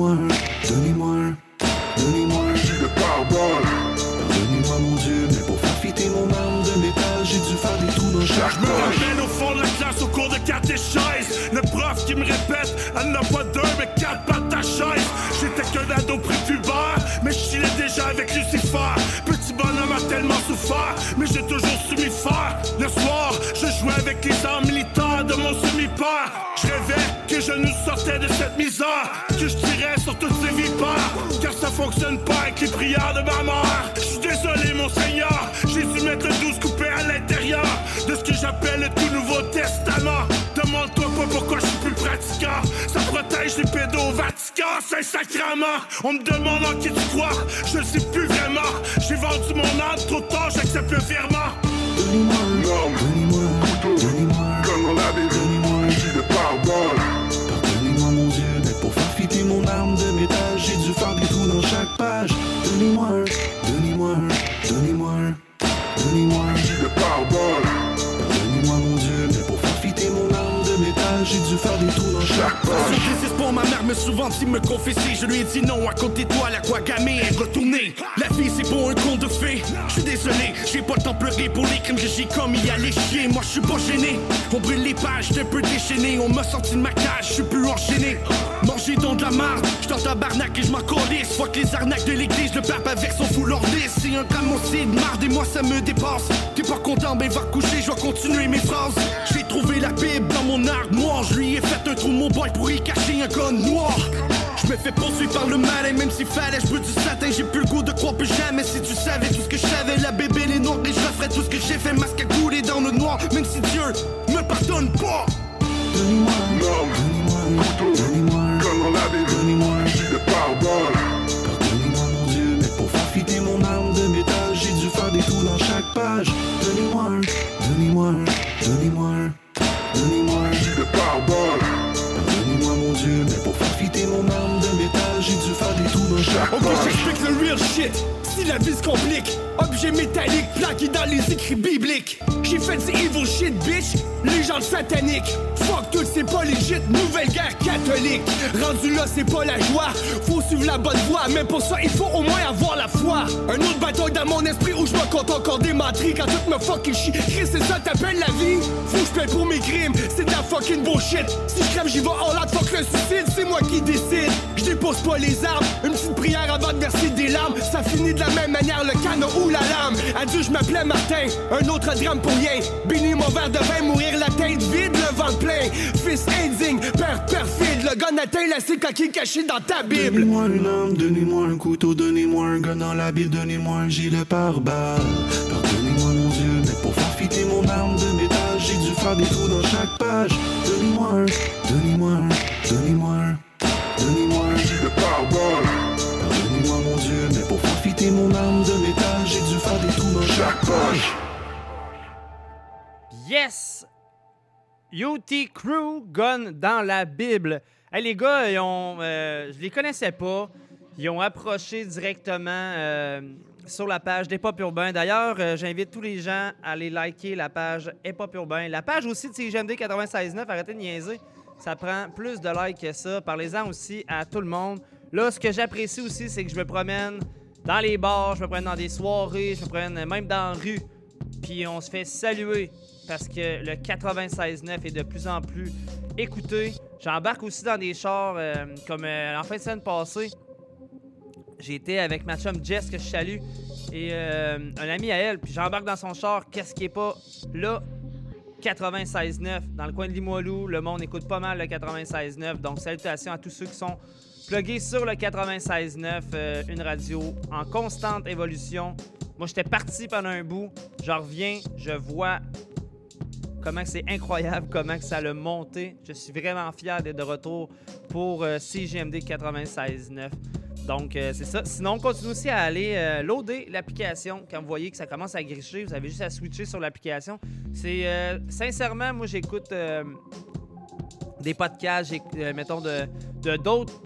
Donnez-moi un, donnez-moi un, donnez-moi de pare-balles. Pardonnez-moi mon Dieu, mais pour faire fitter mon arme de métal, j'ai dû faire des trous dans chaque Je me ramène au fond de la classe au cours de catéchèse. Le prof qui me répète, elle n'a pas deux, mais quatre par ta chaise. J'étais qu'un ado prépubère, mais je déjà avec Lucifer. Petit bonhomme a tellement souffert, mais j'ai toujours su m'y faire. Le soir, je jouais avec les armes militaires de mon semi-père. Je rêvais que je nous sortais de cette misère, que je tirais sur toutes ces vipères. Car ça fonctionne pas avec les prières de ma mère. Je suis désolé, mon Seigneur, j'ai dû mettre 12 coupé à l'intérieur de ce que j'appelle le tout nouveau testament. Demande-toi pas pourquoi je suis plus pratiquant. Ça protège les pédos au Vatican, c'est sacrament. On me demande en qui tu crois, je le sais plus vraiment. J'ai vendu mon âme trop tard, j'accepte le virement. Un couteau, la Bible, arme de métal, j'ai dû faire des trous dans chaque page. Donnez-moi un, donnez-moi un, donnez-moi un, donnez-moi un de pare-balles. Pardonnez-moi mon Dieu, mais pour faire fitter mon arme de métal, j'ai dû faire des trous dans chaque page. Sacrifice pour ma souvent dit me confesser. Je lui ai dit non à côté de toi, la quoi gamer est retournée. La vie c'est pour un conte de fées. Je suis désolé, j'ai pas le temps pleurer pour les crimes que j'ai commis les chier. Moi je suis pas gêné. On brûle les pages, j'étais un peu déchaîné. On m'a sorti de ma cage, je suis plus enchaîné. Manger dans de la marde, j't'en tabarnak et je m'en calisse. Fuck les arnaques de l'église, le pape avec son foulard lisse. C'est un de marde et moi ça me dépasse. T'es pas content, ben va coucher, je vais continuer mes phrases. J'ai trouvé la Bible dans mon armoire. Je lui ai fait un trou mon boy pour y cacher un gun noir bois. Je me fais poursuivre par le mal et même s'il fallait, je du satin, j'ai plus le goût de croire plus jamais. Si tu savais tout ce que je savais, la bébé, les noirs, et je ferais tout ce que j'ai fait, masque à couler dans le noir, même si Dieu me pardonne pas. Donne-moi, donne-moi, couteau, comme dans la Bible, donne-moi, je le Pardonne-moi mon Dieu, mais pour profiter mon arme de métal, j'ai dû faire des trous dans chaque page. Donnez-moi, donnez-moi, donnez-moi, donnez-moi, le pardonne. Hope this shit the real shit. La vie se complique, objet métallique plaqué dans les écrits bibliques. J'ai fait du evil shit, bitch. Légende satanique. Fuck tout, c'est pas legit. Nouvelle guerre catholique. Rendu là, c'est pas la joie. Faut suivre la bonne voie. Mais pour ça, il faut au moins avoir la foi. Un autre bataille dans mon esprit où je me compte encore des matrices quand tout me fucking chie. Chris, c'est ça, t'appelles la vie? Faut que je paye pour mes crimes. C'est de la fucking bullshit. Si je crève, j'y vais all out. Fuck le suicide, c'est moi qui décide. Je dépose pas les armes. Une petite prière avant de verser des larmes. Ça finit de la même manière, le canon ou la lame. Adieu, je m'appelais Martin. Un autre drame pour rien. Bénis mon verre de vin, mourir la tête vide, le ventre plein. Fils indigne, père perfide. Le gun atteint la coquille caché dans ta Bible. Donnez-moi une arme, donnez-moi un couteau, donnez-moi un gun dans la Bible, donnez-moi un gilet pare-balles. Pardonnez-moi mon Dieu, mais pour faire fitter mon arme de métal, j'ai dû faire des trous dans chaque page. Donnez-moi un, donnez-moi un, donnez-moi un, donnez-moi un gilet pare-balles. Mon arme de métal, j'ai dû faire des trous dans chaque page. Yes! UT Crew Gun dans la Bible. Hey, les gars, ils ont, euh, je les connaissais pas. Ils ont approché directement euh, sur la page des Pop Urbain. D'ailleurs, euh, j'invite tous les gens à aller liker la page Hip Hop Urbain. La page aussi de CGMD 96.9, arrêtez de niaiser. Ça prend plus de likes que ça. Parlez-en aussi à tout le monde. Là, ce que j'apprécie aussi, c'est que je me promène dans les bars, je me promène dans des soirées, je me promène même dans la rue. Puis on se fait saluer parce que le 96.9 est de plus en plus écouté. J'embarque aussi dans des chars euh, comme euh, en fin de semaine passée. Été avec ma chum Jess que je salue et euh, un ami à elle. Puis j'embarque dans son char. Qu'est-ce qui est pas là? 96.9 dans le coin de Limoilou. Le monde écoute pas mal le 96.9. Donc salutations à tous ceux qui sont plugués sur le 96.9, euh, une radio en constante évolution. Moi, j'étais parti pendant un bout. Je reviens, je vois comment c'est incroyable, [laughs] comment que ça a monté. Je suis vraiment fier d'être de retour pour euh, CGMD 96.9. Donc, euh, c'est ça. Sinon, on continue aussi à aller euh, loader l'application. Quand vous voyez que ça commence à gricher, vous avez juste à switcher sur l'application. C'est sincèrement, moi, j'écoute des podcasts, mettons, de d'autres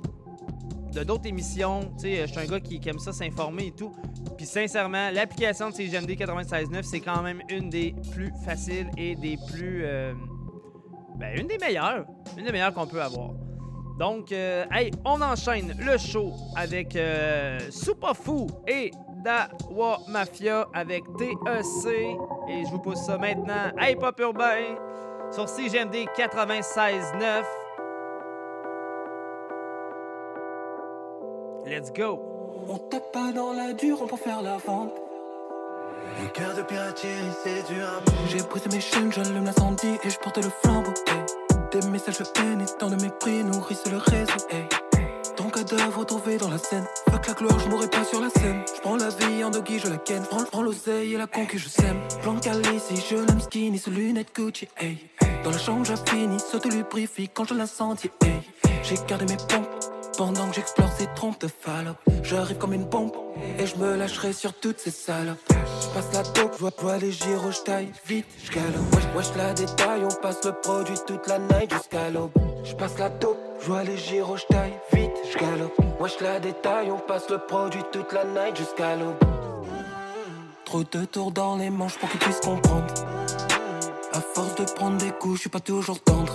d'autres émissions. Sais, je suis un gars qui, aime ça s'informer et tout. Puis sincèrement, l'application de CGMD 96.9, c'est quand même une des plus faciles et des plus... euh, ben, une des meilleures. Une des meilleures qu'on peut avoir. Donc, euh, hey, on enchaîne le show avec euh, et Dawa Mafia avec TEC. Et je vous pose ça maintenant. Hey, Pop Urbain sur CGMD 96.9. Let's go. On tape pas dans la dure, on peut faire la vente. Un cœur de piratier, c'est dur à J'ai brisé mes chaînes, j'allume l'incendie et je porte le flambeau. hey. Des messages de haine et tant de mépris nourrissent le réseau. hey. Ton cadavre retrouvé dans la scène. Fuck la gloire, je mourrai pas sur la scène. Je prends la vie en doggy, je la ken. Prends, prends l'oseille et la con que je sème. Plan calé, si je l'aime skinny, sous lunettes Gucci. Hey. Dans la chambre, j'ai fini, saute lubrifie quand je l'incendie. Hey. J'ai gardé mes pompes. Pendant que j'explore ces trompes de fallope J'arrive comme une bombe Et je me lâcherai sur toutes ces salopes. Je passe la dope, je vois pas les gyros, vite, je galope. Wesh, la détail, on passe le produit toute la night jusqu'à l'aube. Je passe la dope, je vois les gyros, vite, je galope. Wesh la détail, on passe le produit toute la night jusqu'à l'aube. Trop de tours dans les manches pour qu'ils puissent comprendre. À force de prendre des coups, je suis pas toujours tendre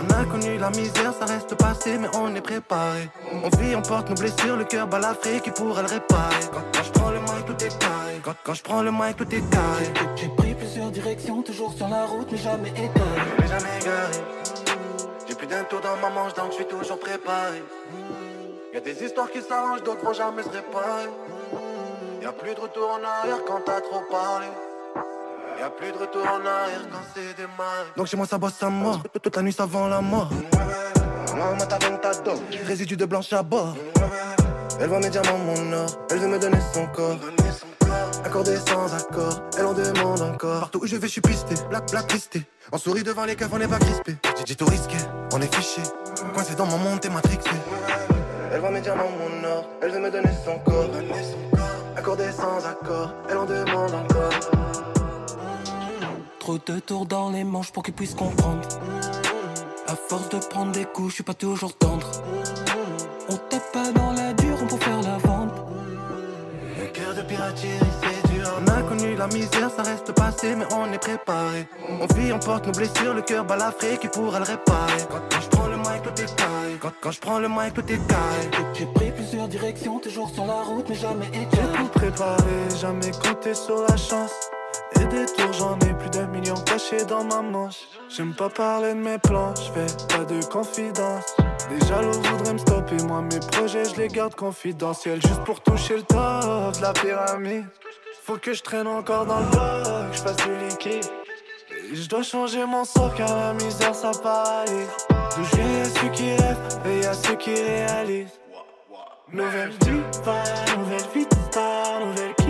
On a connu la misère, ça reste passé, mais on est préparé. On vit, on porte nos blessures, le cœur bat l'Afrique qui pourrait le réparer. Quand, je prends le mic, tout est carré. Quand, quand je prends le mic, tout est carré. J'ai pris plusieurs directions, toujours sur la route, mais jamais égaré. Mais jamais égaré. J'ai plus d'un tour dans ma manche, donc je suis toujours préparé. Y a des histoires qui s'arrangent, d'autres vont jamais se réparer. Y a plus de retour en arrière quand t'as trop parlé. Y a plus de retour en arrière quand c'est démarré. Donc chez moi ça bosse à mort, toute la nuit ça vend la mort. Résidu de blanche à bord. Elle voit mes diamants, mon or, elle veut me donner son corps. Accordé sans accord, elle en demande encore. Partout où je vais, je suis pisté, black, blacklisté. On sourit devant les keufs, on n'est pas crispé. J'ai dit tout risqué, on est fiché. Coincé dans mon monde, t'es matrixé. Elle voit mes diamants, mon or, elle veut me donner son corps. Accordé sans accord, elle en demande encore. Trop de tours dans les manches pour qu'ils puissent comprendre. À force de prendre des coups, je suis pas toujours tendre. On tape pas dans la dure, on peut faire la vente. Le cœur de pirate c'est dur. On a connu la misère, ça reste passé, mais on est préparé. On vit, on porte nos blessures, le cœur balafré qui pourra le réparer. Quand, quand je prends le mic, tout est. Quand, quand je prends le mic, tout est. J'ai pris plusieurs directions, toujours sur la route, mais jamais J'ai éclairé. tout préparé, jamais compté sur la chance. Des tours, j'en ai plus d'un million cachés dans ma manche. J'aime pas parler de mes plans, j'fais pas de confidence. Les jaloux voudraient me stopper, moi mes projets je les garde confidentiels. Juste pour toucher le top de la pyramide. Faut que je traîne encore dans le bloc, je fasse du liquide. Je dois changer mon sort car la misère ça paralyse. D'où je viens, ceux qui rêvent et y'a ceux qui réalisent. Nouvelle vie, nouvelle vie nouvelle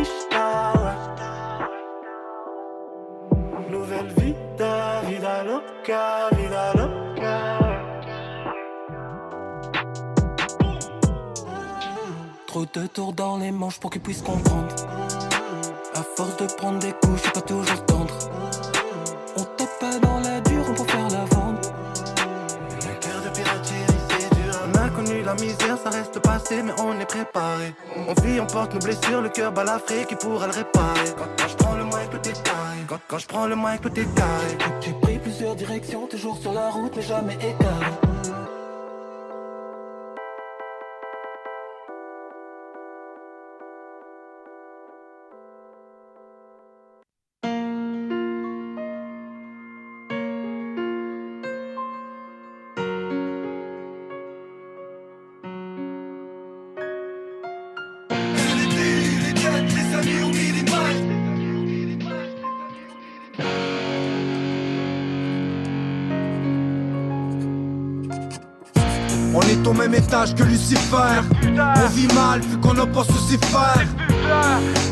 Nouvelle vie, da, vida loca, vida loca. Trop de tours dans les manches pour qu'ils puissent comprendre. À force de prendre des coups, je suis pas toujours tendre. On tape pas dans la dure, peut faire la vente. Le cœur de pirate, c'est dur. On a connu la misère, ça reste passé, mais on est préparé. On vit, on porte nos blessures, le cœur balafré qui pourra le réparer. Quand, je le est carré. Quand, je prends le mic, tout est. J'ai pris plusieurs directions, toujours sur la route, mais jamais écaré. Que Lucifer. On vit mal qu'on n'a pas souci faire.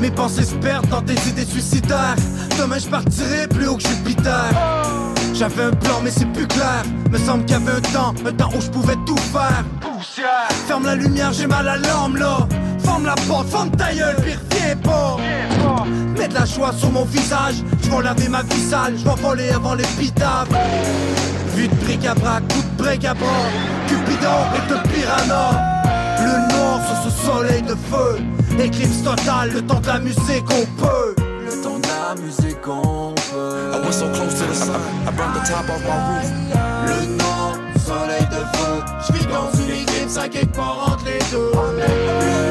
Mes pensées se perdent dans des idées suicidaires. Demain je partirai plus haut que Jupiter. J'avais un plan mais c'est plus clair. Me semble qu'il y avait un temps, un temps où je pouvais tout faire. Ferme la lumière, j'ai mal à l'âme là. Ferme la porte, ferme ta gueule, pire viens pas. Mets de la joie sur mon visage. Je vais laver ma vie je vais voler avant l'épitaphe. Vue de bric-à-brac, coup de bric-à-bras Et de piranha Le noir sur ce soleil de feu. Éclipse totale, le temps de la musique on peut. Le temps de la musique on peut. I was so close to the sun, I burned the top off my roof. Le noir, soleil de feu. Je vis dans une éclipse à quelque part entre les deux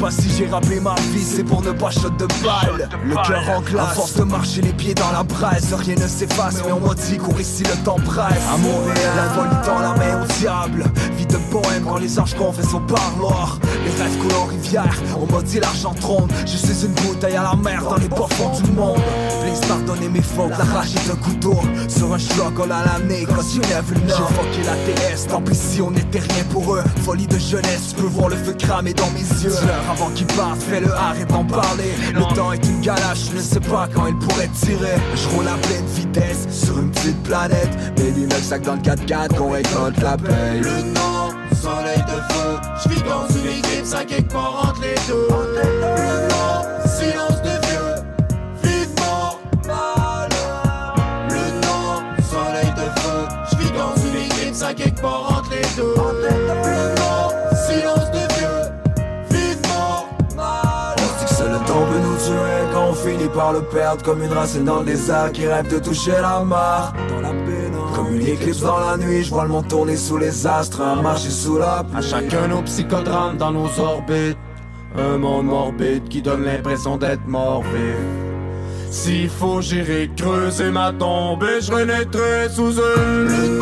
Pas si j'ai rappelé ma vie, c'est pour ne pas shot de balle. Le cœur en glace, à force de marcher les pieds dans la braise, rien ne s'efface, mais on m'a dit qu'on ici le temps presse. À Montréal, la folie dans la main au diable. Vie de poème quand les anges confessent au parloir. Les rêves coulent en rivière, on m'a dit l'argent trône. Je suis une bouteille à la mer dans les bas fonds du monde. Please pardonnez mes fautes, la rage est un couteau. Sur un struggle à l'année, quand tu lèves le nord. J'ai fucké la TS, tant pis si on n'était rien pour eux. Folie de jeunesse, tu peux voir le feu cramer dans mes yeux. Pleure avant qu'ils partent, fais le arrête d'en parler. Le temps est une galache, je ne sais pas quand il pourrait tirer. Je roule à pleine vitesse sur une petite planète. Baby, 9 sacs dans le 4x4 qu'on récolte la paix. Le nom, soleil de feu Je vis dans une éclipse à quelque part entre les deux quand on finit par le perdre Comme une racine dans le désert qui rêve de toucher la mare Dans la pénombre Comme une éclipse dans la nuit, je vois le monde tourner sous les astres Un marcher sous la pluie À chacun nos psychodrames dans nos orbites. Un monde morbide qui donne l'impression d'être mort vif. S'il faut j'irai creuser ma tombe et je renaîtrai sous soleil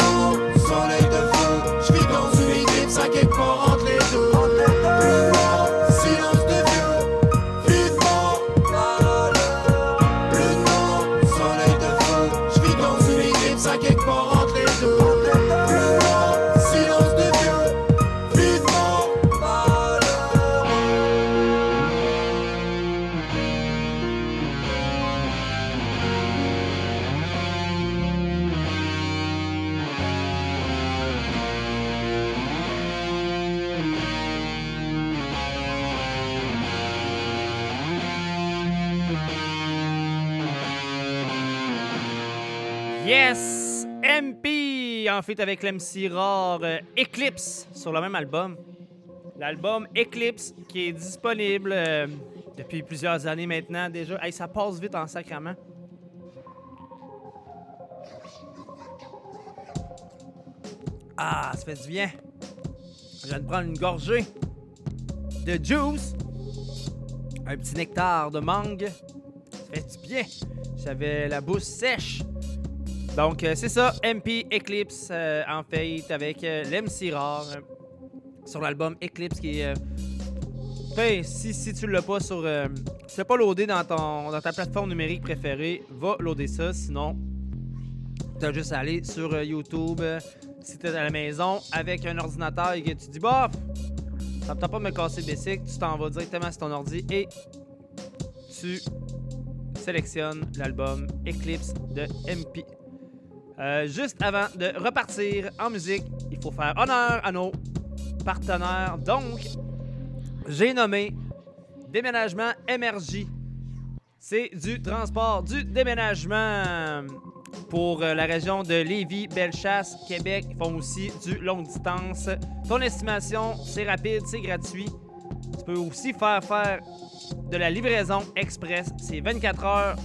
en fait avec l'MC rare euh, Eclipse sur le même album. L'album Eclipse qui est disponible euh, depuis plusieurs années maintenant déjà. Hey, ça passe vite en sacrament. Ah, ça fait du bien. Je viens de prendre une gorgée de juice. Un petit nectar de mangue. Ça fait du bien. J'avais la bouche sèche. Donc, euh, c'est ça. MP Eclipse euh, en fait avec euh, l'MC Rare euh, sur l'album Eclipse qui est. ben, si, si tu l'as pas sur. si tu l'as pas loadé dans, ton, dans ta plateforme numérique préférée, va loader ça. Sinon, tu as juste à aller sur YouTube. si tu es à la maison avec un ordinateur et que tu dis, bof, ça me tente pas me casser le basic, tu t'en vas directement sur ton ordi et tu sélectionnes l'album Eclipse de MP. Euh, juste avant de repartir en musique, il faut faire honneur à nos partenaires. Donc, j'ai nommé Déménagement MRJ. C'est du transport, du déménagement pour euh, la région de Lévis, Bellechasse, Québec. Ils font aussi du longue distance. Ton estimation, c'est rapide, c'est gratuit. Tu peux aussi faire faire de la livraison express. C'est 24 heures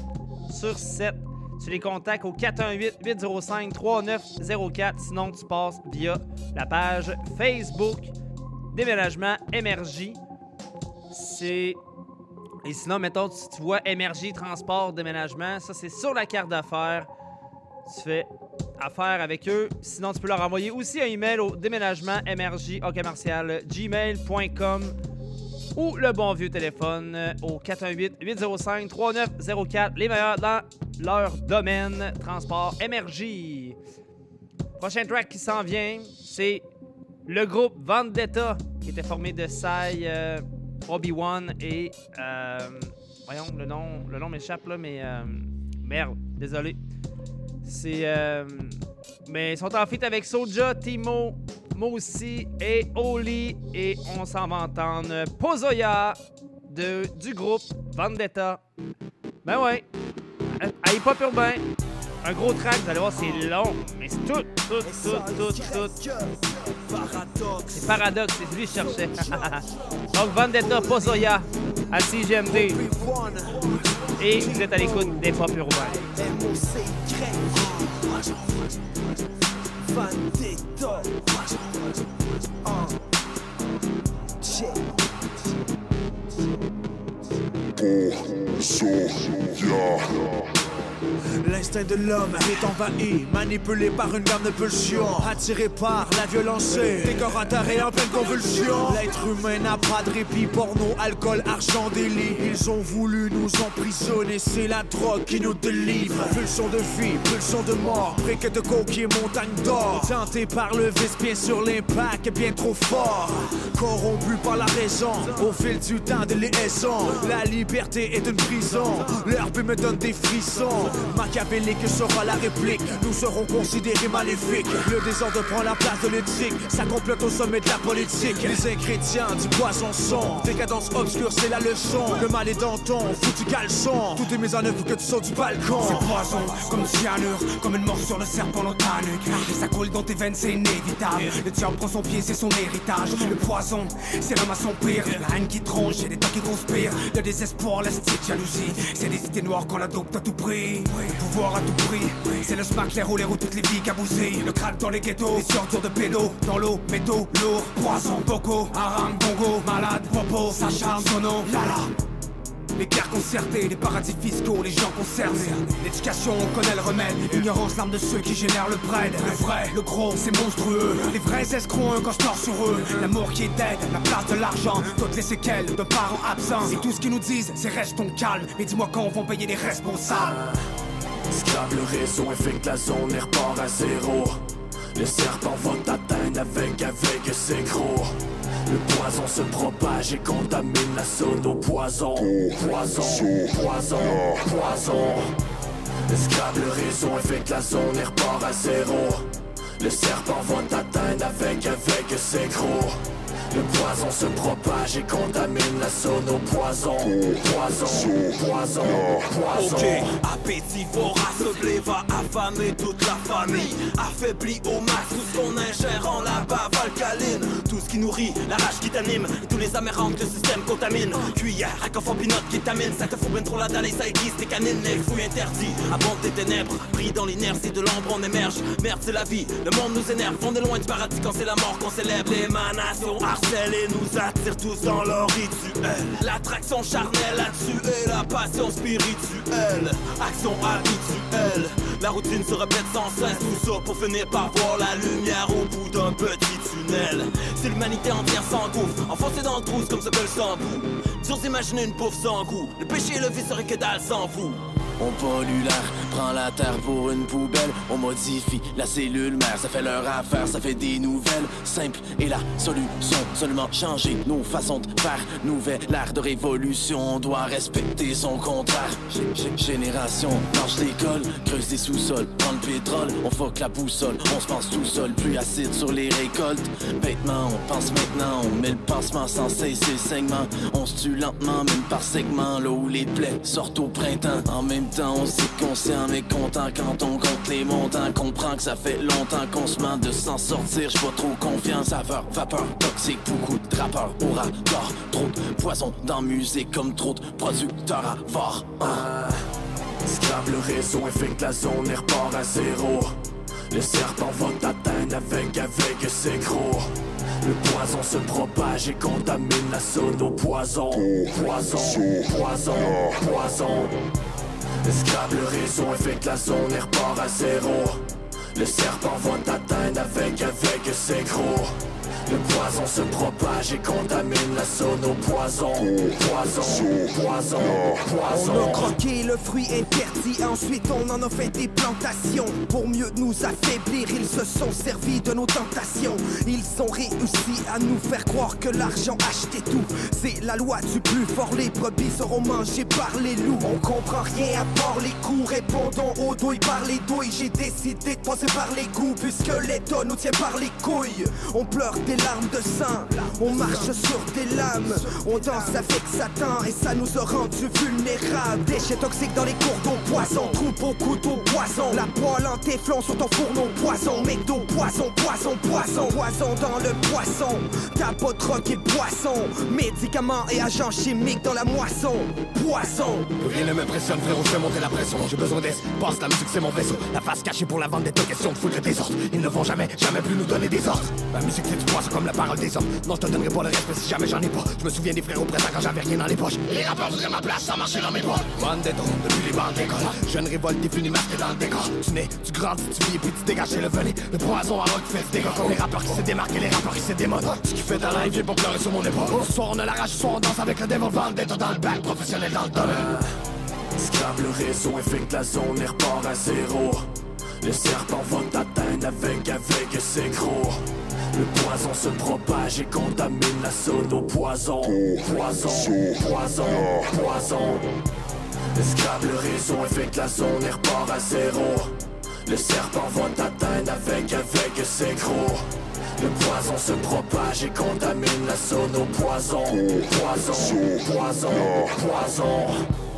sur 7. Tu les contactes au 418-805-3904. Sinon, tu passes via la page Facebook Déménagement MRJ. C'est. Et sinon, mettons, tu, tu vois MRJ Transport Déménagement. Ça, c'est sur la carte d'affaires. Tu fais affaire avec eux. Sinon, tu peux leur envoyer aussi un email au déménagement MRJ gmail.com ou le bon vieux téléphone euh, au 418-805-3904. Les meilleurs dans leur domaine transport MRJ. Prochain track qui s'en vient, c'est le groupe Vendetta qui était formé de Sai, euh, Obi-Wan et. euh, voyons, le nom, le nom m'échappe là, mais. euh, merde, désolé. C'est. mais ils sont en feat avec Soja, Timo, Mosi et Oli. Et on s'en va entendre Pozoya de, du groupe Vendetta. Ben ouais. À Hip Hop Urbain. Un gros track, vous allez voir, c'est long. Mais c'est tout, tout, tout, tout, tout. C'est paradoxe, c'est lui que je cherchais. [laughs] Donc Vendetta, Pozoya, à CGMD. Et vous êtes à l'écoute des Pop Urbains. Vendetta. Uh. Check. L'instinct de l'homme est envahi, manipulé par une gamme de pulsions, attiré par la violence, décorateur et en pleine convulsion. L'être humain n'a pas de répit, porno, alcool, argent, délit. Ils ont voulu nous emprisonner, c'est la drogue qui nous délivre. Pulsion de vie, pulsion de mort, briquet de coquille, montagne d'or. Tenté par le vice, bien sûr l'impact bien trop fort. Corrompu par la raison, au fil du temps de liaison. La liberté est une prison, l'herbe me donne des frissons. Machiavélique sera la réplique, nous serons considérés maléfiques. Le désordre prend la place de l'éthique, ça complote au sommet de la politique. Les ingrédients du poison sont, décadence obscure, c'est la leçon. Le mal est dans ton foutu caleçon, tout est mis en œuvre pour que tu sautes du balcon. C'est poison, comme cyanure, comme une morsure de serpent dans ta nuque. Et ça coule dans tes veines, c'est inévitable. Le diable prend son pied, c'est son héritage. Le poison, c'est l'homme à son pire. La haine qui tronche et des temps qui conspirent. Le désespoir, la jalousie. C'est des cités noires qu'on adopte à tout prix. Pouvoir à tout prix. C'est le smack, les roues, toutes les vies cabousées. Le crack dans les ghettos, les ordures de pédos. Dans l'eau, métaux, lourd, poison, boko, haram, bongo, malade, popo, s'acharne, sono, lala. Les guerres concertées, les paradis fiscaux, les gens concernés. L'éducation, on connaît le remède. Ignorance, l'arme de ceux qui génèrent le bread. Le vrai, le gros, c'est monstrueux. Les vrais escrocs, un cauchemar sur eux. L'amour qui est dead, la place de l'argent. Toutes les séquelles de parents absents. Et tout ce qu'ils nous disent, c'est restons calmes. Mais dis-moi quand on va payer les responsables. Scrap le réseau, infecte la zone et repart à zéro. Le serpent va t'atteindre avec, avec ses gros. Le poison se propage et contamine la zone au poison. Poison, poison, poison. Scrap le réseau, infecte la zone et repart à zéro. Le serpent va t'atteindre avec, avec ses gros. Le poison se propage et contamine la zone au poison. Poison, poison, poison. Ok, appétit vorace, blé va affamer toute la famille. Affaibli au max, tout ce qu'on ingère en la bave alcaline. Tout ce qui nourrit, la rage qui t'anime, et tous les amérantes que le système contamine. Cuillère, racophorbinote qui t'amène, ça te fout bien trop la dalle et ça aiguise tes canines. Les fouilles interdits, abondent des ténèbres, pris dans l'inertie de l'ombre, on émerge. Merde, c'est la vie, le monde nous énerve, on est loin du paradis quand c'est la mort qu'on célèbre. L'émanation harcèle et nous attire tous dans leur rituel. L'attraction charnelle a tué la passion spirituelle. Action habituelle, la routine se répète sans cesse. Tout ça pour finir par voir la lumière au bout d'un petit tunnel. Si l'humanité entière s'engouffre, enfoncée dans le trou, comme bel sans bout. Dur d'imaginer une pauvre sans goût. Le péché et le vice serait que dalle sans vous. On pollue l'air, prend la terre pour une poubelle. On modifie la cellule mère, ça fait leur affaire, ça fait des nouvelles. Simple et la solution, seulement changer nos façons de faire. Nouvelle ère de révolution, on doit respecter son contraire. G- génération, marche l'école, creuse des sous-sols, prend le pétrole, on fuck la boussole, on se pense tout seul, plus acide sur les récoltes. Vêtements, on pense maintenant, on met le pansement sans cesser saignement. On se tue lentement, même par segment, là où les plaies sortent au printemps. En même temps, on s'est conscient mais content quand on compte les montants. Comprend que ça fait longtemps qu'on se ment de s'en sortir. J'suis pas trop confiant, saveur, vapeur, toxique, beaucoup de rappeurs, aura, corps, trop de poison dans musique comme trop de producteurs avares. Scrap le réseau et que la zone est repart à zéro. Le serpent va t'atteindre avec, avec ses gros. Le poison se propage et contamine la zone au poison. Poison, poison, poison. Scrap le réseau et que la zone est repart à zéro. Le serpent va t'atteindre avec, avec ses gros. Le poison se propage et contamine la zone au poison. Poison, poison, poison. On a croqué le fruit interdit, ensuite on en a fait des plantations. Pour mieux nous affaiblir, ils se sont servis de nos tentations. Ils ont réussi à nous faire croire que l'argent achetait tout. C'est la loi du plus fort, les brebis seront mangées par les loups. On comprend rien à part les coups, répondons aux douilles par les douilles. J'ai décidé de passer par les coups, puisque l'État nous tient par les couilles. On pleure des larmes de sang, on marche sur des lames. On danse avec Satan et ça nous a rendus vulnérables. Déchets toxiques dans les cours d'eau, poison, troupeau, couteau, poison. La poêle en téflon sur ton fourneau, poison. McDo, poison, poison, poison. Poison dans le poisson, capot de rock et poisson. Médicaments et agents chimiques dans la moisson, poison. Rien ne m'impressionne, frérot, je fais monter la pression. J'ai besoin d'espace, la musique c'est mon vaisseau. La face cachée pour la vente des question de foutre le désordre. Ils ne vont jamais, jamais plus nous donner des ordres. La musique c'est du comme la parole des hommes. Non, je te donnerai pas le respect si jamais j'en ai pas. Je me souviens des frérots présents quand j'avais rien dans les poches. Les rappeurs voudraient ma place sans marcher dans mes bras. Vendetta, depuis les bancs d'école. Jeune révolte définie masquée dans le décor. Tu nais, tu grandis, tu vis et puis tu dégages le venin. Le poison à rock fait dégât. Les rappeurs qui se démarquent les rappeurs qui se démodent. Ce qui fait dans la vie pour pleurer sur mon épaule. Ce soir on a la rage, ce soir on danse avec le devil. Vendetta dans le bac, professionnel dans le domaine. Scrap le réseau et fait la zone est repart à zéro. Le serpent va t'atteindre avec, avec ses gros. Le poison se propage et contamine la zone au poison. Poison, poison, poison. Scrap le réseau et fait que la zone est repart à zéro. Le serpent va t'atteindre avec, avec ses gros. Le poison se propage et contamine la zone au poison. Poison, poison, poison.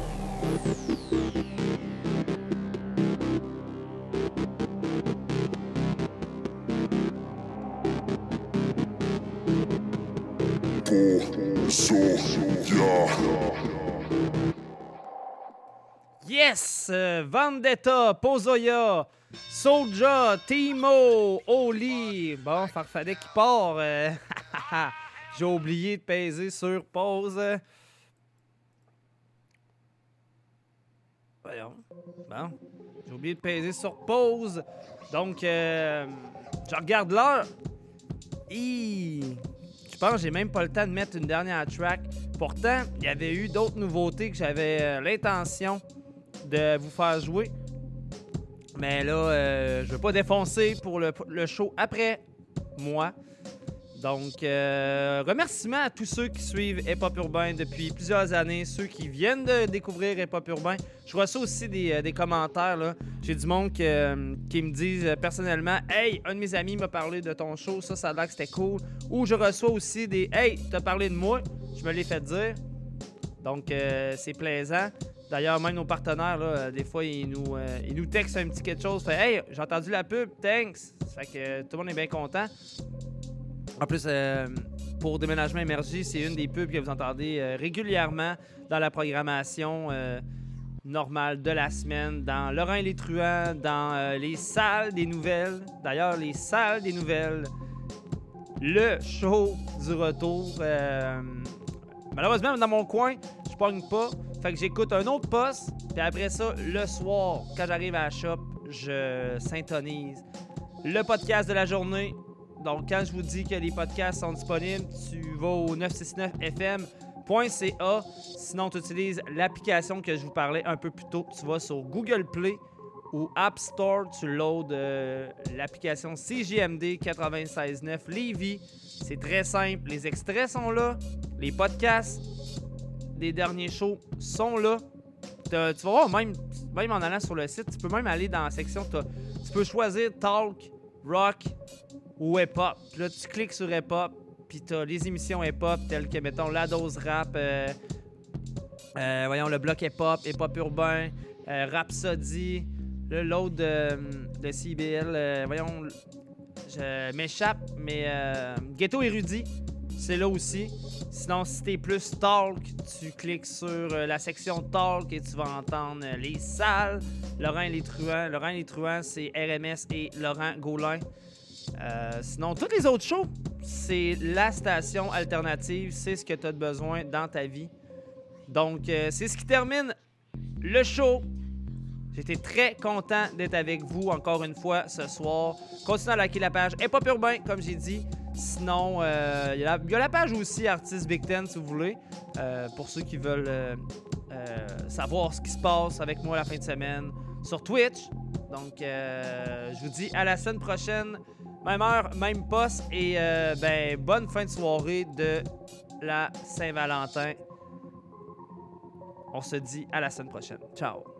Yes! Vendetta, Pozoya, Soulja, Timo, Oli. Bon, Farfadet qui part. euh, [laughs] J'ai oublié de peser sur pause. Voyons. Bon. J'ai oublié de peser sur pause. Donc, euh, je regarde l'heure. Je pense que j'ai même pas le temps de mettre une dernière track. Pourtant, il y avait eu d'autres nouveautés que j'avais euh, l'intention de vous faire jouer. Mais là, euh, je veux pas défoncer pour le show après moi. Donc, euh, remerciements à tous ceux qui suivent Hip Hop Urbain depuis plusieurs années, ceux qui viennent de découvrir Hip Hop Urbain. Je reçois aussi des, euh, commentaires. J'ai du monde euh, qui me disent euh, personnellement Hey, un de mes amis m'a parlé de ton show, ça, ça a l'air que c'était cool. Ou je reçois aussi des Hey, t'as parlé de moi, je me l'ai fait dire. Donc, c'est plaisant. D'ailleurs, même nos partenaires, des fois, ils nous, ils nous textent un petit quelque chose. Fait Hey, j'ai entendu la pub, thanks. Fait que tout le monde est bien content. En plus, euh, pour Déménagement Émergé, c'est une des pubs que vous entendez euh, régulièrement dans la programmation euh, normale de la semaine, dans Laurent et les Truands, dans les salles des nouvelles. D'ailleurs, les salles des nouvelles, le show du retour. malheureusement, dans mon coin, je pogne pas. Fait que j'écoute un autre poste. Puis après ça, le soir, quand j'arrive à la shop, je syntonise le podcast de la journée. Donc, quand je vous dis que les podcasts sont disponibles, tu vas au 969fm.ca. Sinon, tu utilises l'application que je vous parlais un peu plus tôt. Tu vas sur Google Play ou App Store. Tu loads euh, l'application CJMD 96.9 Levy. C'est très simple. Les extraits sont là. Les podcasts des derniers shows sont là. Tu vas voir, même, même en allant sur le site, tu peux même aller dans la section. Tu peux choisir Talk, Rock ou Hip Hop. Là, tu cliques sur Hip Hop, puis tu as les émissions Hip Hop telles que, mettons, La Dose Rap, euh, euh, voyons, le bloc Hip Hop, Hip Hop Urbain, euh, Rhapsody, load de, de CBL, euh, voyons, je m'échappe, mais Ghetto Érudit, c'est là aussi. Sinon, si t'es plus talk, tu cliques sur la section talk et tu vas entendre les salles, Laurent et les truands. Laurent et les truands, c'est RMS et Laurent Gaulin. Euh, sinon, tous les autres shows, c'est la station alternative, c'est ce que tu as besoin dans ta vie. Donc, euh, c'est ce qui termine le show. J'étais très content d'être avec vous encore une fois ce soir. Continuez à liker la page Hip Hop Urbain, comme j'ai dit. Sinon, euh, il y, a la- page aussi Artist Big Ten, si vous voulez, pour ceux qui veulent savoir ce qui se passe avec moi la fin de semaine sur Twitch. Donc, je vous dis à la semaine prochaine. Même heure, même poste. Et euh, ben, bonne fin de soirée de la Saint-Valentin. On se dit à la semaine prochaine. Ciao.